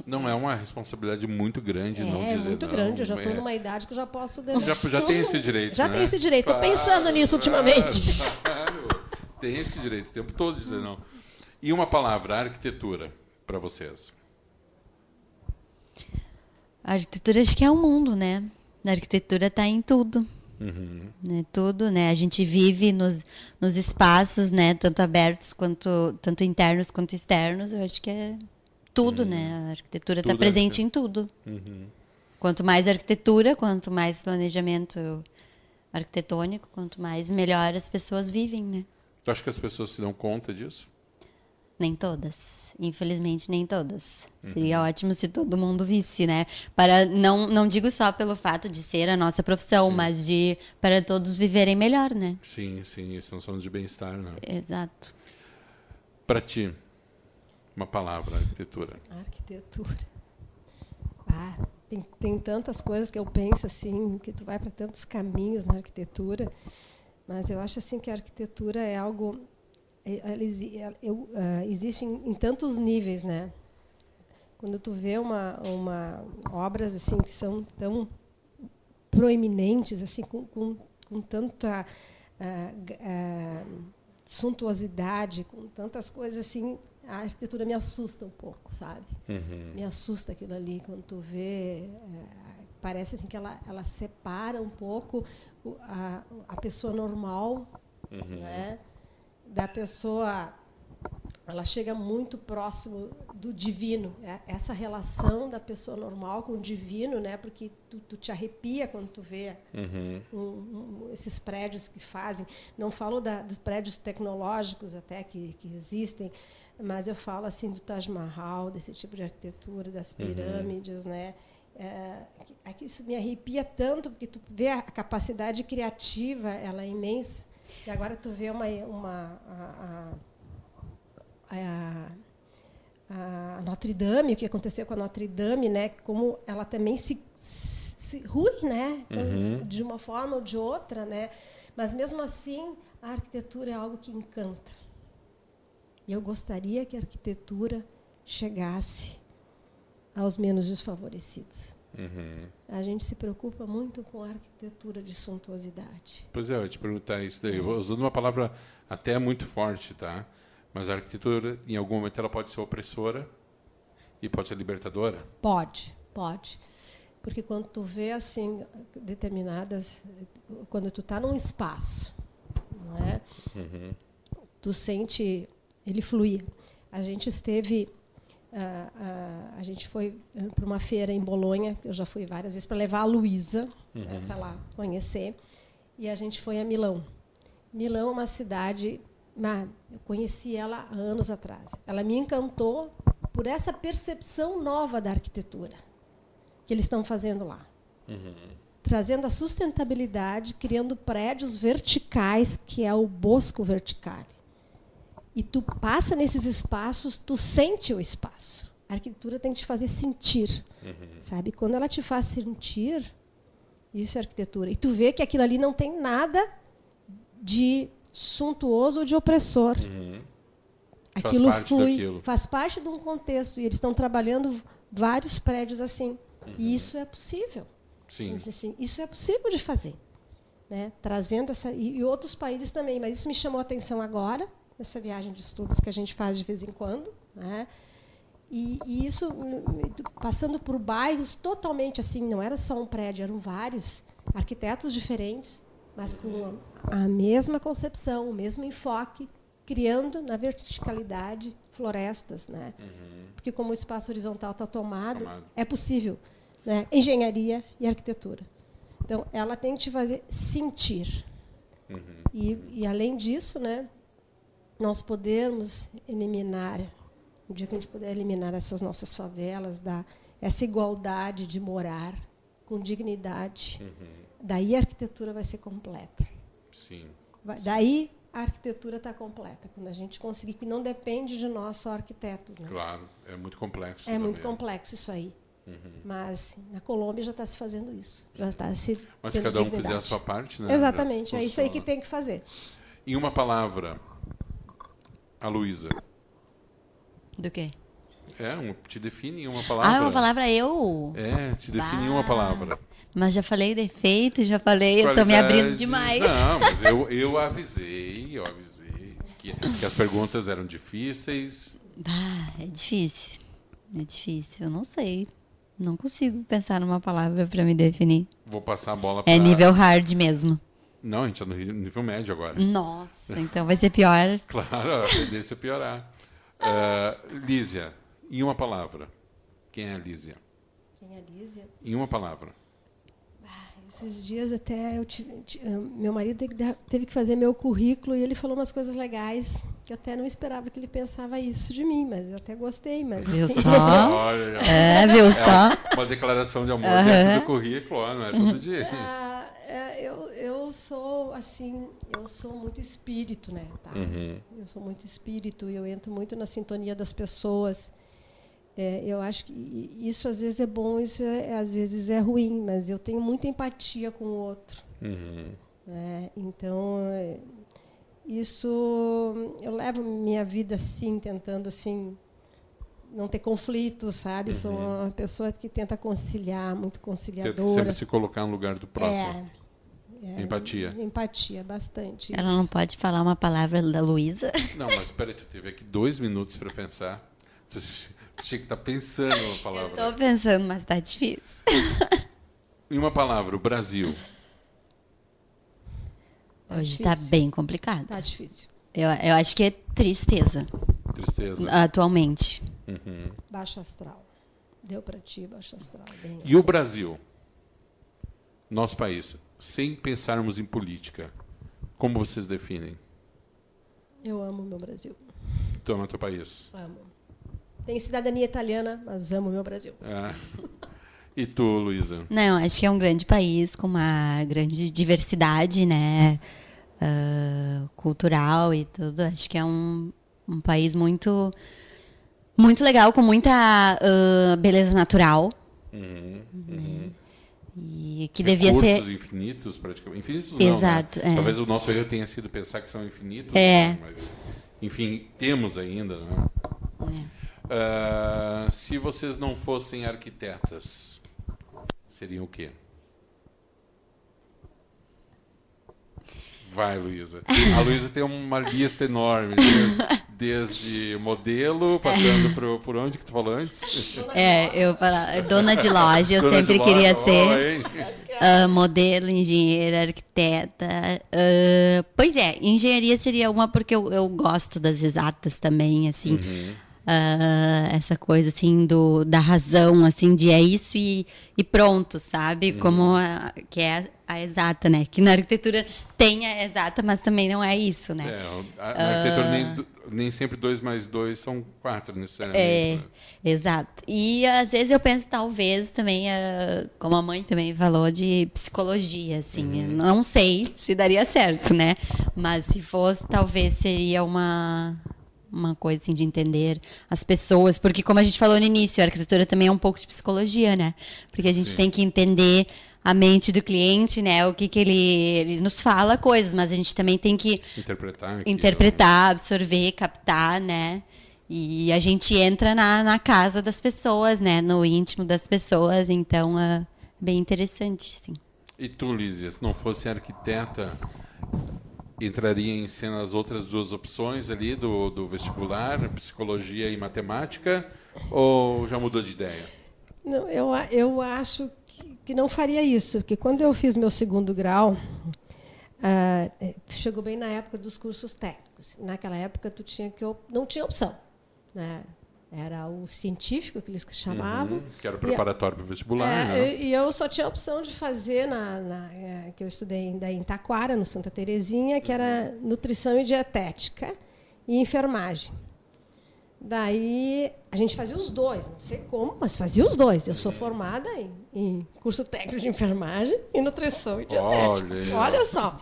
Não é uma responsabilidade muito grande é, não dizer não. É muito grande. Eu já estou é. numa idade que eu já posso... Já, já tem esse direito, Já né? tem esse direito. Estou pensando nisso ultimamente. (laughs) Claro. Tem esse direito o tempo todo de dizer não. E uma palavra, arquitetura, para vocês? A arquitetura acho que é o mundo, né? A arquitetura está em tudo. Uhum. Né, tudo, né? A gente vive nos, nos espaços, né? Tanto abertos quanto tanto internos quanto externos. Eu acho que é tudo, uhum. né? A arquitetura está presente em tudo. Uhum. Quanto mais arquitetura, quanto mais planejamento arquitetônico, quanto mais melhor as pessoas vivem, né? Tu acha que as pessoas se dão conta disso? Nem todas. Infelizmente, nem todas. Uhum. Seria ótimo se todo mundo visse, né? Para não, não digo só pelo fato de ser a nossa profissão, sim. mas de para todos viverem melhor, né? Sim, sim, são sons de bem-estar, né? Exato. Para ti, uma palavra, arquitetura. Arquitetura. Ah, tem, tem tantas coisas que eu penso assim, que tu vai para tantos caminhos na arquitetura, mas eu acho assim que a arquitetura é algo eu, uh, existe em, tantos níveis, né? Quando tu vê uma, uma obras assim que são tão proeminentes, assim, com, com, com tanta uh, uh, suntuosidade, com tantas coisas assim, a arquitetura me assusta um pouco, sabe? Uhum. Me assusta aquilo ali quando tu vê, parece assim que ela, ela separa um pouco a, a pessoa normal, uhum. né? Da pessoa ela chega muito próximo do divino é, essa relação da pessoa normal com o divino né porque tu, tu te arrepia quando tu vê uhum. um, um, esses prédios que fazem não falo da, dos prédios tecnológicos até que, que existem mas eu falo assim do Taj Mahal desse tipo de arquitetura das uhum. pirâmides uhum. né é, é que isso me arrepia tanto porque tu vê a capacidade criativa ela é imensa e agora tu vê uma, uma a, a, a, a, Notre Dame, o que aconteceu com a Notre Dame, né? Como ela também se, se rui, né? Uhum. De uma forma ou de outra, né? Mas mesmo assim, a arquitetura é algo que encanta. E eu gostaria que a arquitetura chegasse aos menos desfavorecidos. Uhum. A gente se preocupa muito com a arquitetura de suntuosidade. Pois é, eu ia te perguntar isso daí. Uhum. Usando uma palavra até muito forte, tá? Mas a arquitetura, em algum momento, ela pode ser opressora e pode ser libertadora? Pode, pode. Porque quando tu vê assim determinadas, quando tu está num espaço, não é? Uhum. Tu sente ele fluir. A gente esteve a gente foi uh, para uma feira em Bolonha, que eu já fui várias vezes, para levar a Luísa uhum. né, para lá conhecer. E a gente foi a Milão. Milão é uma cidade, uma, eu conheci ela há anos atrás. Ela me encantou por essa percepção nova da arquitetura que eles estão fazendo lá. Uhum. Trazendo a sustentabilidade, criando prédios verticais, que é o Bosco Verticale e tu passa nesses espaços, tu sente o espaço. A arquitetura tem que te fazer sentir, uhum. sabe? Quando ela te faz sentir, isso é arquitetura. E tu vê que aquilo ali não tem nada de suntuoso ou de opressor. Uhum. Aquilo faz flui, daquilo. faz parte de um contexto. E eles estão trabalhando vários prédios assim. Uhum. E isso é possível. Sim. Assim, isso é possível de fazer. Né? Trazendo essa. E, e outros países também. Mas isso me chamou a atenção agora nessa viagem de estudos que a gente faz de vez em quando, né? E, e, isso passando por bairros totalmente assim, não era só um prédio, eram vários arquitetos diferentes, mas com a mesma concepção, o mesmo enfoque, criando na verticalidade florestas, né? Uhum. Porque como o espaço horizontal está tomado, tomado, é possível, né? Engenharia e arquitetura. Então, ela tem que te fazer sentir. Uhum. E, e além disso, né? Nós podermos eliminar, o dia que a gente puder eliminar essas nossas favelas, dar essa igualdade de morar com dignidade, uhum. daí a arquitetura vai ser completa. Sim. Vai, daí a arquitetura está completa, quando a gente conseguir, que não depende de nós só arquitetos. Né? Claro, é muito complexo. É também. muito complexo isso aí. Uhum. Mas na Colômbia já está se fazendo isso. Já está se Mas se cada um dignidade. fizer a sua parte, né? Exatamente, é isso aí que tem que fazer. Em uma palavra, a Luísa. Do quê? É, um, te define em uma palavra. Ah, uma palavra eu? É, te define bah. em uma palavra. Mas já falei defeito, já falei, Qualidade. eu estou me abrindo demais. Não, mas eu, (laughs) eu avisei, eu avisei que, que as perguntas eram difíceis. Bah, é difícil. É difícil, eu não sei. Não consigo pensar numa palavra para me definir. Vou passar a bola para. É nível hard mesmo. Não, a gente está no nível médio agora. Nossa, então vai ser pior. (laughs) claro, a tendência é piorar. Uh, Lísia, em uma palavra. Quem é a Lísia? Quem é a Lísia? Em uma palavra. Esses dias até eu meu marido teve que fazer meu currículo e ele falou umas coisas legais que eu até não esperava que ele pensava isso de mim, mas eu até gostei. Mas, viu assim, só? é, viu é só? Uma declaração de amor uhum. dentro do currículo, não é todo dia. Ah, é, eu, eu sou assim, eu sou muito espírito, né? Tá? Uhum. Eu sou muito espírito e eu entro muito na sintonia das pessoas. É, eu acho que isso às vezes é bom, isso é, às vezes é ruim, mas eu tenho muita empatia com o outro. Uhum. É, então, é, isso eu levo minha vida assim, tentando assim não ter conflitos, sabe? Uhum. Sou uma pessoa que tenta conciliar, muito conciliadora. Tenta sempre se colocar no lugar do próximo. É, é, empatia. Empatia, bastante. Ela isso. não pode falar uma palavra da Luísa. Não, mas espera, tu teve aqui dois minutos para pensar. Tinha que estar tá pensando uma palavra. Estou pensando, mas está difícil. Em uma palavra, o Brasil. Tá Hoje está bem complicado. Está difícil. Eu, eu acho que é tristeza. Tristeza. Atualmente. Uhum. Baixo astral. Deu para ti, baixo astral. Bem e assim. o Brasil? Nosso país. Sem pensarmos em política. Como vocês definem? Eu amo meu Brasil. Tu ama teu país? Amo. Tenho cidadania italiana, mas amo o meu Brasil. É. E tu, Luísa? Não, acho que é um grande país com uma grande diversidade, né? Uh, cultural e tudo. Acho que é um, um país muito muito legal, com muita uh, beleza natural. Uhum, né? uhum. E que devia Recursos ser. infinitos, praticamente. Infinitos Exato. Não, né? é. Talvez o nosso erro tenha sido pensar que são infinitos. É. Né? Mas, enfim, temos ainda. Né? É. Uh, se vocês não fossem arquitetas, seriam o quê? Vai, Luísa. A Luísa tem uma lista enorme, desde modelo, passando por, por onde que tu falou antes? É, eu falo, dona de loja, eu dona sempre queria loja, ser. Uh, modelo, engenheira, arquiteta. Uh, pois é, engenharia seria uma porque eu, eu gosto das exatas também, assim. Uhum uh, essa coisa assim do da razão assim de é isso e, e pronto sabe uhum. como a, que é a exata né que na arquitetura tem a exata mas também não é isso né é, a, na arquitetura uh, nem, nem sempre dois mais dois são quatro necessariamente é, né? exato e às vezes eu penso talvez também uh, como a mãe também falou de psicologia assim uhum. não sei se daria certo né mas se fosse talvez seria uma uma coisa assim de entender as pessoas, porque como a gente falou no início, a arquitetura também é um pouco de psicologia, né? Porque a gente Sim. tem que entender a mente do cliente, né? O que que ele, ele nos fala coisas, mas a gente também tem que interpretar, interpretar, absorver, captar, né? E a gente entra na, na casa das pessoas, né? No íntimo das pessoas, então é bem interessante, sim. E tu, Lízia, se não fosse arquiteta, entraria em cena as outras duas opções ali do, do vestibular, psicologia e matemática, ou já mudou de ideia? Não, eu, eu acho que, que não faria isso, porque quando eu fiz meu segundo grau, ah, chegou bem na época dos cursos técnicos. Naquela época tu tinha que não tinha opção, né? Era o científico que eles chamavam. Uhum, que era o preparatório para o vestibular. É, né? E eu só tinha a opção de fazer, na, na é, que eu estudei ainda em Taquara, no Santa Terezinha, que era nutrição e dietética. e enfermagem. Daí a gente fazia os dois, não sei como, mas fazia os dois. Eu sou formada em, em curso técnico de enfermagem e nutrição e dietética. Olha, Olha só.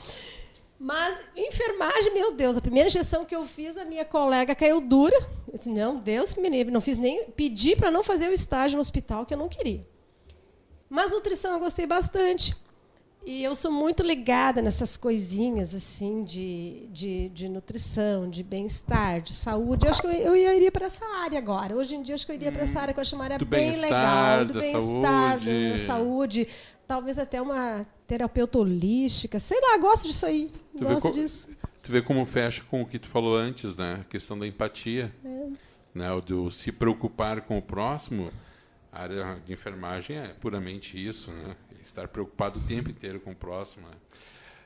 Mas enfermagem, meu Deus, a primeira injeção que eu fiz, a minha colega caiu dura. Eu disse, não, Deus que me livre, não fiz nem. Pedi para não fazer o estágio no hospital, que eu não queria. Mas nutrição eu gostei bastante. E eu sou muito ligada nessas coisinhas assim de, de, de nutrição, de bem-estar, de saúde. Eu acho que eu, eu iria para essa área agora. Hoje em dia, acho que eu iria para essa área que eu acho uma área Do bem legal. Do bem-estar, saúde. da saúde. Talvez até uma terapeuta holística. Sei lá, gosto disso aí. Tu vê, gosto co- disso. tu vê como fecha com o que tu falou antes, né? A questão da empatia. É. Né? O do se preocupar com o próximo. A área de enfermagem é puramente isso, né? Estar preocupado o tempo inteiro com o próximo. Né?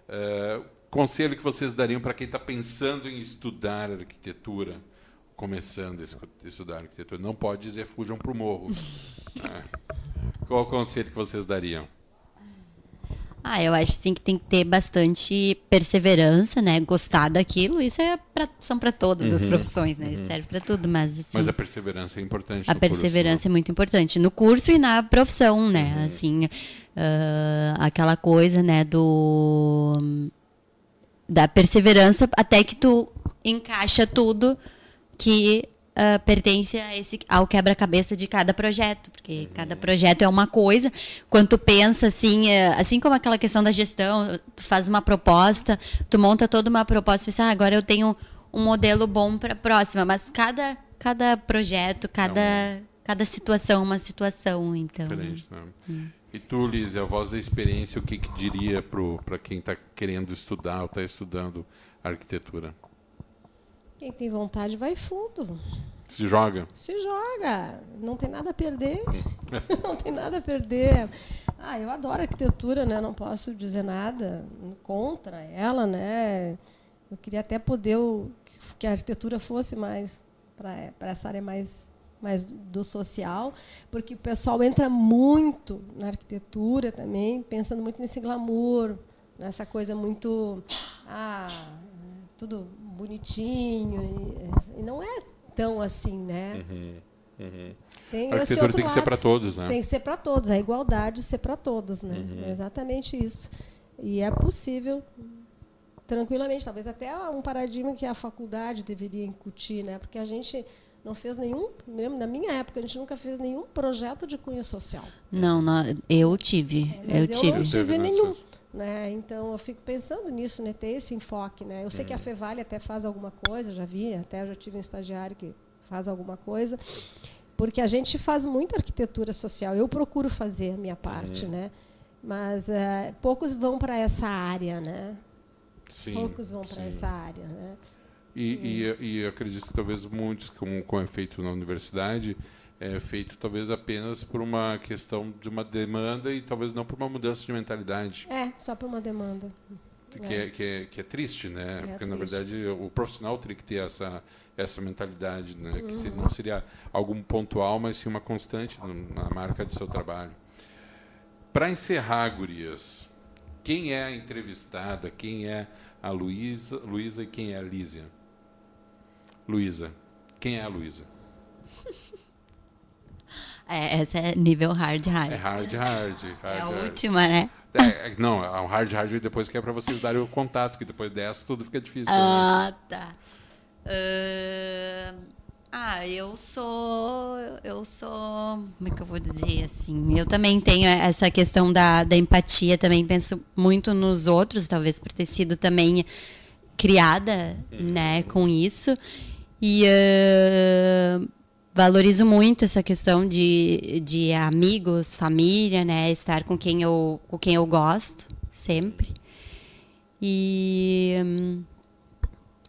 É, conselho que vocês dariam para quem está pensando em estudar arquitetura, começando a estudar arquitetura? Não pode dizer fujam para o morro. (laughs) né? Qual o conselho que vocês dariam? Ah, eu acho sim que tem que ter bastante perseverança, né? Gostar daquilo. Isso é pra, são para todas as profissões, né? Isso serve para tudo, mas assim, Uhum. Mas a perseverança é importante. a no curso, né? perseverança é muito importante no curso e na profissão, né? Uhum. Assim, ah, aquela coisa, né, do da perseverança até que tu encaixa tudo que ah, pertence a esse, ao quebra-cabeça de cada projeto, porque cada projeto é uma coisa. Quando tu pensa assim, eh, assim como aquela questão da gestão, tu faz uma proposta, tu monta toda uma proposta, pensa, ah, agora eu tenho um modelo bom para a próxima, mas cada cada projeto, cada cada situação é uma situação, então. Diferente, né? E tu, Liz, a voz da experiência, o que, que diria para quem está querendo estudar ou está estudando arquitetura? Quem tem vontade vai fundo. Se joga? Se joga. Não tem nada a perder. (laughs) não tem nada a perder. Ah, eu adoro arquitetura, né? Não posso dizer nada contra ela, né? Eu queria até poder o, que a arquitetura fosse mais para essa área mais mais do social, porque o pessoal entra muito na arquitetura também, pensando muito nesse glamour, nessa coisa muito ah, tudo bonitinho e, e não é tão assim, né? Tem A arquitetura tem que ser lado. para todos, né? Tem que ser para todos, a igualdade ser para todos, né? Uhum. É exatamente isso. E é possível tranquilamente, talvez até um paradigma que a faculdade deveria incutir, né? Porque a gente não fez nenhum, lembro, na minha época, a gente nunca fez nenhum projeto de cunho social. Não, não, eu tive, É, Mas eu eu tive. não tive né, nenhum. Né? Então eu fico pensando nisso, né? ter esse enfoque. Né? Eu sei que a Fevale até faz alguma coisa, já vi, até eu já tive um estagiário que faz alguma coisa, porque a gente faz muita arquitetura social. Eu procuro fazer a minha parte, né? mas eh, poucos vão para essa área, né? Sim. poucos vão para essa área. Né? E, e, e eu acredito que talvez muitos, como, como é feito na universidade, é feito talvez apenas por uma questão de uma demanda e talvez não por uma mudança de mentalidade, É, só por uma demanda. que é, que é, que é triste, né? É Porque, na triste. verdade, o profissional teria que ter essa, essa mentalidade, né? Que Uhum. se- não seria algo pontual, mas sim uma constante na marca de seu trabalho. Para encerrar, gurias, quem é a entrevistada, quem é a Luísa Luísa e quem é a Lísia? Luísa, quem é a Luísa? (laughs) É, essa é nível hard, hard. É hard, hard. hard, É a hard. última, né? É, é, não, é um hard, hard depois que é para vocês darem o contato, que depois dessa tudo fica difícil. né? Ah, tá. Ahn, ah, eu sou. Eu sou. Como é que eu vou dizer assim? Eu também tenho essa questão da, da empatia, também penso muito nos outros, talvez por ter sido também criada, né, com isso. E ahn, valorizo muito essa questão de, de amigos, família, né? Estar com quem eu, com quem eu gosto, sempre. E. hum,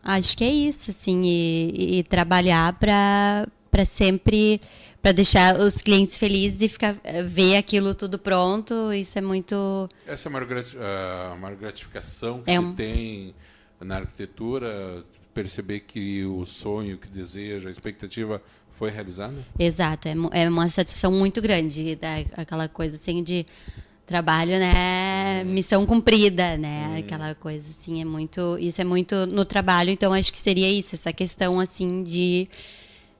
Acho que é isso, assim, e, e trabalhar para sempre para deixar os clientes felizes e ficar ver aquilo tudo pronto, isso é muito Essa é a maior, maior gratificação que É se um- tem na arquitetura, perceber que o sonho, que deseja, a expectativa foi realizada? exato, é, é uma satisfação muito grande, da, aquela coisa assim de trabalho, né, missão cumprida, né, aquela coisa assim, é muito, isso é muito no trabalho, então acho que seria isso, essa questão assim de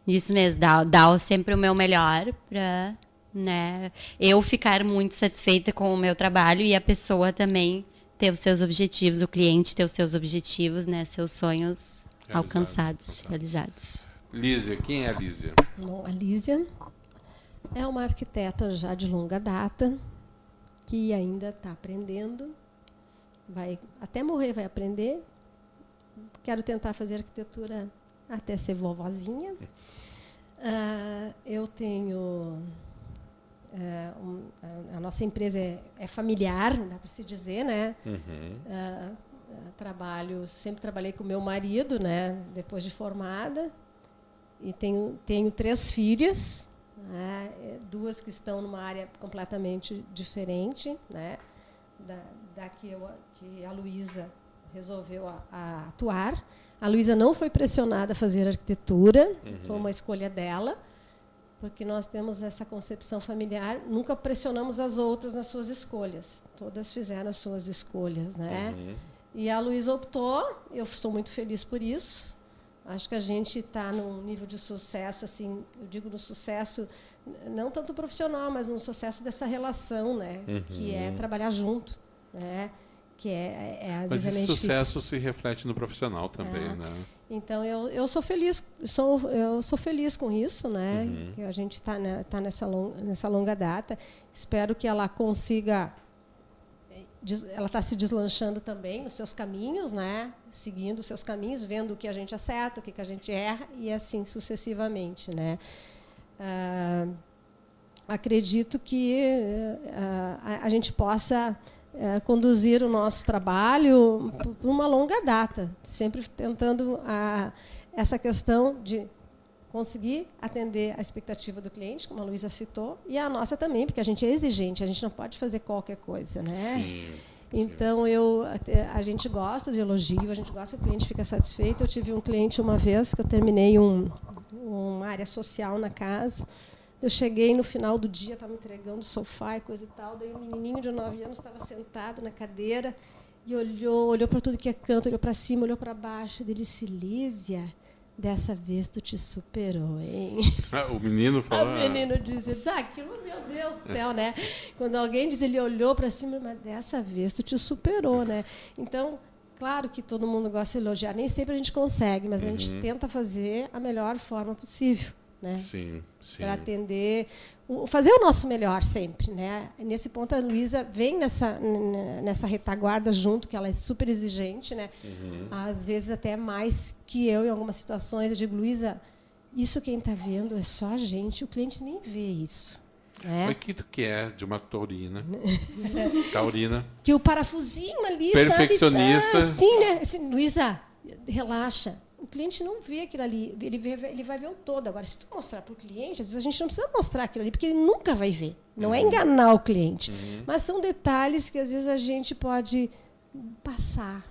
disso mesmo, dar, dar sempre o meu melhor para, né, eu ficar muito satisfeita com o meu trabalho e a pessoa também ter os seus objetivos, o cliente ter os seus objetivos, né, seus sonhos Realizados, alcançados, realizados. Lízia, quem é a Lízia? Bom, a Lízia é uma arquiteta já de longa data, que ainda está aprendendo, vai até morrer vai aprender. Quero tentar fazer arquitetura até ser vovozinha. Ah, eu tenho ah, um- a- a nossa empresa é, é familiar, dá para se dizer, né? Ah, ah, trabalho, sempre trabalhei com meu marido, né? Depois de formada, e tenho, tenho três filhas, né, eh, duas que estão numa área completamente diferente, né, da, da que, eu, que a Luísa resolveu a, a atuar. A Luísa não foi pressionada a fazer arquitetura, foi uma escolha dela, porque nós temos essa concepção familiar, nunca pressionamos as outras nas suas escolhas, todas fizeram as suas escolhas, né? E a Luísa optou, eu sou muito feliz por isso. Acho que a gente está num nível de sucesso, assim, eu digo no sucesso, não tanto profissional, mas no sucesso dessa relação, né? Que é trabalhar junto, né? Que é, é Mas é esse meio difícil. sucesso se reflete no profissional também, É. né? Então eu, eu sou feliz, sou, eu sou feliz com isso, né? Uhum. Que a gente está né, tá nessa, long, nessa longa data. Espero que ela consiga. Ela está se deslanchando também nos seus caminhos, né? Seguindo os seus caminhos, vendo o que a gente acerta, o que, que a gente erra e assim sucessivamente, né? Ah, acredito que eh, a, a gente possa eh, conduzir o nosso trabalho por uma longa data, sempre tentando a, essa questão de conseguir atender a expectativa do cliente, como a Luísa citou, e a nossa também, porque a gente é exigente, a gente não pode fazer qualquer coisa, né? Sim. Então eu a gente gosta de elogio, a gente gosta que o cliente fica satisfeito. Eu tive um cliente uma vez que eu terminei um, uma área social na casa. Eu cheguei no final do dia, estava entregando sofá e coisa e tal. Daí um menininho de 9 anos estava sentado na cadeira e olhou, olhou para tudo que é canto, olhou para cima, olhou para baixo. Ele disse: Lízia, dessa vez tu te superou, hein? O menino (laughs) O fala. menino disse, eu disse, ah, aquilo, meu Deus do céu, né? Quando alguém diz, ele olhou para cima, mas dessa vez tu te superou, né? Então, claro que todo mundo gosta de elogiar, nem sempre a gente consegue, mas a gente tenta fazer a melhor forma possível, né? Sim, sim. Para atender, o- fazer o nosso melhor sempre, né? Nesse ponto a Luísa vem nessa nessa retaguarda junto, que ela é super exigente, né? Às vezes até mais que eu em algumas situações. Eu digo, Luísa, isso quem está vendo é só a gente, o cliente nem vê isso. Né? Mas que tu que é de uma taurina? (laughs) taurina. Que o parafusinho ali, Perfeccionista. sabe? Ah, sim, né? Assim, Luísa, relaxa. O cliente não vê aquilo ali, ele, vê, ele vai ver o todo. Agora, se tu mostrar para o cliente, às vezes a gente não precisa mostrar aquilo ali, porque ele nunca vai ver. Não Uhum. é enganar o cliente. Mas são detalhes que às vezes a gente pode passar,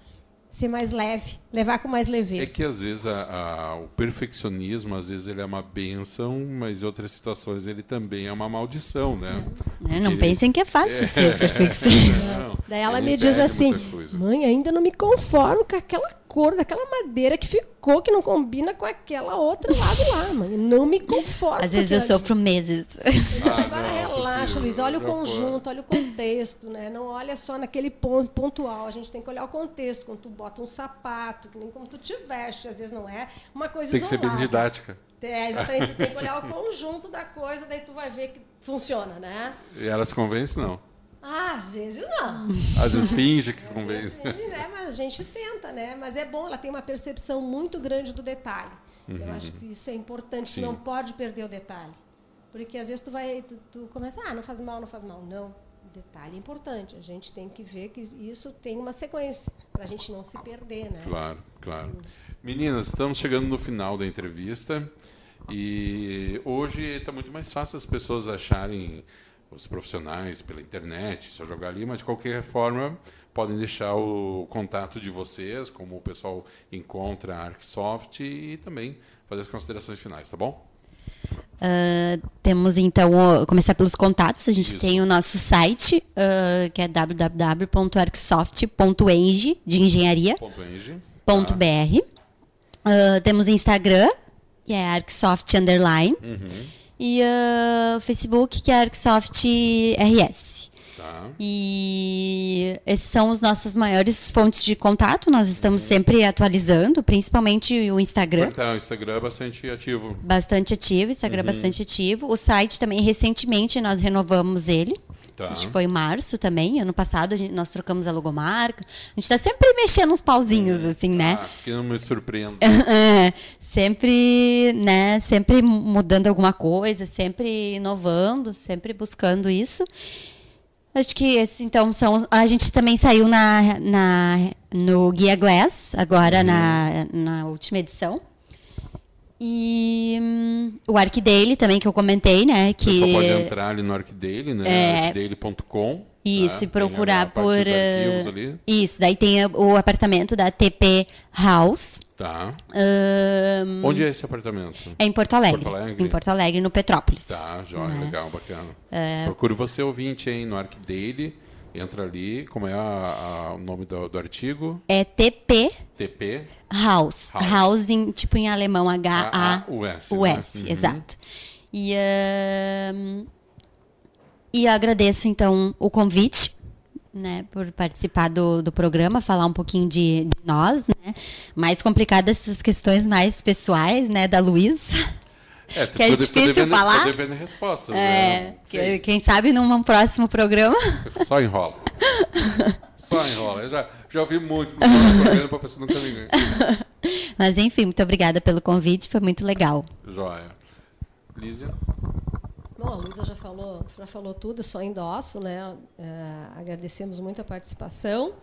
ser mais leve, levar com mais leveza. É que às vezes a- a- o perfeccionismo, às vezes ele é uma benção, mas em outras situações ele também é uma maldição, né? Né, Não Ele- pensem que é fácil (laughs) ser perfeccionista. Não, Daí ela me diz assim: mãe, ainda não me conformo com aquela cor daquela madeira que ficou, que não combina com aquela outra lado lá, mãe. Não me conformo. Às vezes eu aquilo ali." sofro meses. Ah, Agora não, relaxa, Luiz. Olha o foi. conjunto, olha o contexto, né? Não olha só naquele ponto pontual. A gente tem que olhar o contexto. Quando tu bota um sapato, que nem como tu te veste, às vezes não é uma coisa Tem que ser bem isolada. didática. É, exatamente. Tu tem que olhar o conjunto da coisa, daí tu vai ver que funciona, né? E ela se convence, não. Ah, às vezes não. (laughs) Às vezes finge que Às convence. vezes finge, né? Mas a gente tenta, né? Mas é bom, ela tem uma percepção muito grande do detalhe. Eu acho que isso é importante, Sim. não pode perder o detalhe. Porque às vezes tu vai, tu, tu começa, ah, não faz mal, não faz mal. Não, o detalhe é importante. A gente tem que ver que isso tem uma sequência, para a gente não se perder, né? Claro, claro. Meninas, estamos chegando no final da entrevista e hoje está muito mais fácil as pessoas acharem os profissionais pela internet, só jogar ali, mas de qualquer forma podem deixar o contato de vocês, como o pessoal encontra a Arcsoft e também fazer as considerações finais, tá bom? Uh, temos então, o, começar pelos contatos. A gente Isso. tem o nosso site, uh, que é www.arcsoft.eng, de engenharia. Ponto Eng. Ponto Tá. Uh, temos Instagram, que é Arcsoft Underline. Uhum. E uh, Facebook, que é Arcsoft RS. Tá. E esses são os nossas maiores fontes de contato. Nós estamos sempre atualizando, principalmente o Instagram. Então, o Instagram é bastante ativo. Bastante ativo, Instagram Uhum. bastante ativo. O site também, recentemente, nós renovamos ele. Tá. Acho que foi em março também. Ano passado a gente- nós trocamos a logomarca. A gente está sempre mexendo uns pauzinhos, assim, né? Ah, que não me surpreenda. (laughs) É, sempre, né, sempre mudando alguma coisa, sempre inovando, sempre buscando isso. Acho que esses, então, são... A gente também saiu na, na, no Guia Glass, agora na, na última edição. E hum, o Arcdale também, que eu comentei, né, que... pessoal pode entrar ali no Arcdale, né? É. Arcdale.com. Isso, tá? e procurar por... ali. Isso, daí tem o apartamento da TP House. Tá. Ahn, Onde é esse apartamento? é em Porto Alegre. Porto Alegre? Em Porto Alegre, no Petrópolis. Tá, joia, Né? legal, bacana. É. Procure você ouvinte, hein, no Arcdale. Entra ali, como é a- a- o nome do, do artigo? É TP TP House. House. Em, tipo em alemão, H-A-U-S, H-A-U-S, né? Uhum. exato. E, ahn, e agradeço, então, o convite, né, por participar do, do programa, falar um pouquinho de, de nós, né, mais complicadas essas questões mais pessoais, né, da Luísa. É, Que é difícil devendo, falar. Devendo respostas, É, né? quem sabe num próximo programa. Só enrola. (laughs) Só enrola. Eu já, já ouvi muito no programa pra pessoa nunca me Mas enfim, muito obrigada pelo convite, foi muito legal. Joia. Lízia? Bom, a Luísa já falou, já falou tudo, só endosso, né? É, agradecemos muito a participação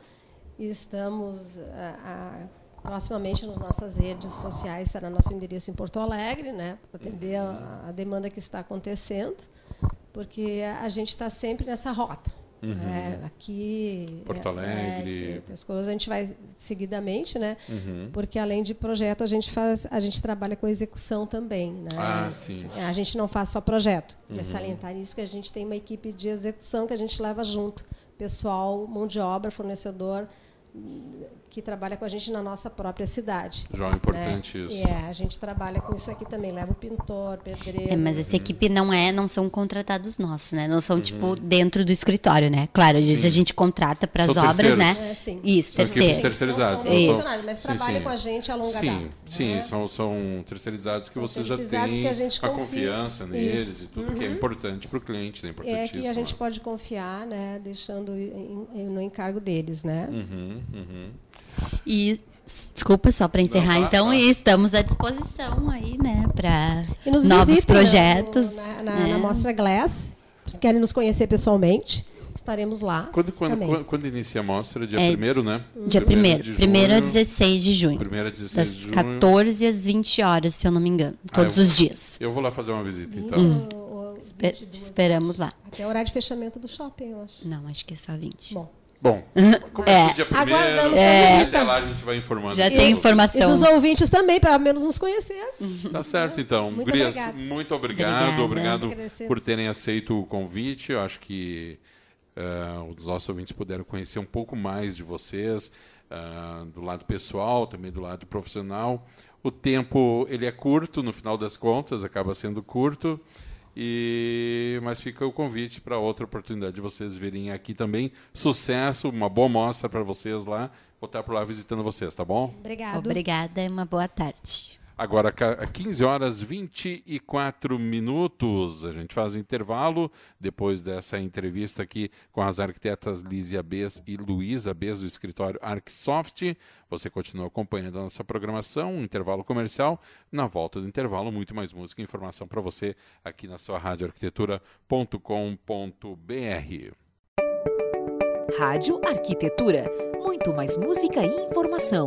e estamos a- proximamente nas nossas redes sociais, estará nosso endereço em Porto Alegre, né? Para atender a, a demanda que está acontecendo, porque a gente está sempre nessa rota. Né? Aqui. Porto é, Alegre. É, tem as coisas a gente vai seguidamente, né? Uhum. Porque além de projeto, a gente faz, a gente trabalha com execução também, né? Ah, sim. A gente não faz só projeto. Uhum. É salientar isso que a gente tem uma equipe de execução que a gente leva junto. Pessoal, mão de obra, fornecedor, que trabalha com a gente na nossa própria cidade. Joia, importante né? isso. É, a gente trabalha com isso aqui também. Leva o pintor, pedreiro. É, mas essa equipe não é, não são contratados nossos, né? Não são, Uhum. tipo, dentro do escritório, né? Claro, às vezes a gente contrata para as obras, terceiros. né? É, sim. Isso, São equipes terceiro. terceirizadas. Não não são Isso. mas Sim, trabalham sim. com a gente a longa Sim, data. sim, né? são, são terceirizados que São vocês já terceirizados têm que a gente a confia. confiança neles Isso. Uhum. e tudo que é importante para o cliente, né? É que a gente né? pode confiar, né? Deixando no encargo deles, né? Uhum, uhum. E desculpa só para encerrar, Não, tá, então, tá. e estamos à disposição aí, né, para novos visitem, né, projetos. no- na, na, né? na Mostra Glass. Se querem nos conhecer pessoalmente, estaremos lá. Quando, quando, quando, quando inicia a mostra? Dia É, 1 né? Dia 1 de primeiro a junho, 16 de junho. Primeiro a 16 Das de junho. 14 às 20 horas, se eu não me engano. Ah, Todos eu- os dias. Eu vou lá fazer uma visita, então. Ou- ou Espe- 22, te esperamos lá. Até o horário de fechamento do shopping, eu acho. Não, acho que é só 20. Bom. Bom, (laughs) começa É. dia 1 Aguardamos a Até lá a gente vai informando. Já tem informação. E dos ouvintes também, pelo menos nos conhecer. (laughs) Tá certo, então. Muito Gurias, obrigada. muito obrigado. Obrigada. Obrigado Agradecemos. por terem aceito o convite. Eu acho que eh, os nossos ouvintes puderam conhecer um pouco mais de vocês, ah, do lado pessoal, também do lado profissional. O tempo ele é curto, no final das contas, acaba sendo curto. E mas fica o convite para outra oportunidade de vocês virem aqui também. Sucesso, uma boa mostra para vocês lá. Vou estar por lá visitando vocês, tá bom? Obrigado. Obrigada e uma boa tarde. Agora, ca- 15 horas 24 minutos. A gente faz um intervalo depois dessa entrevista aqui com as arquitetas Lízia Bes e Luísa Bes do escritório ArcSoft. Você continua acompanhando a nossa programação, um intervalo comercial. Na volta do intervalo, muito mais música e informação para você aqui na sua radioarquitetura.com.br. Rádio Arquitetura. Muito mais música e informação.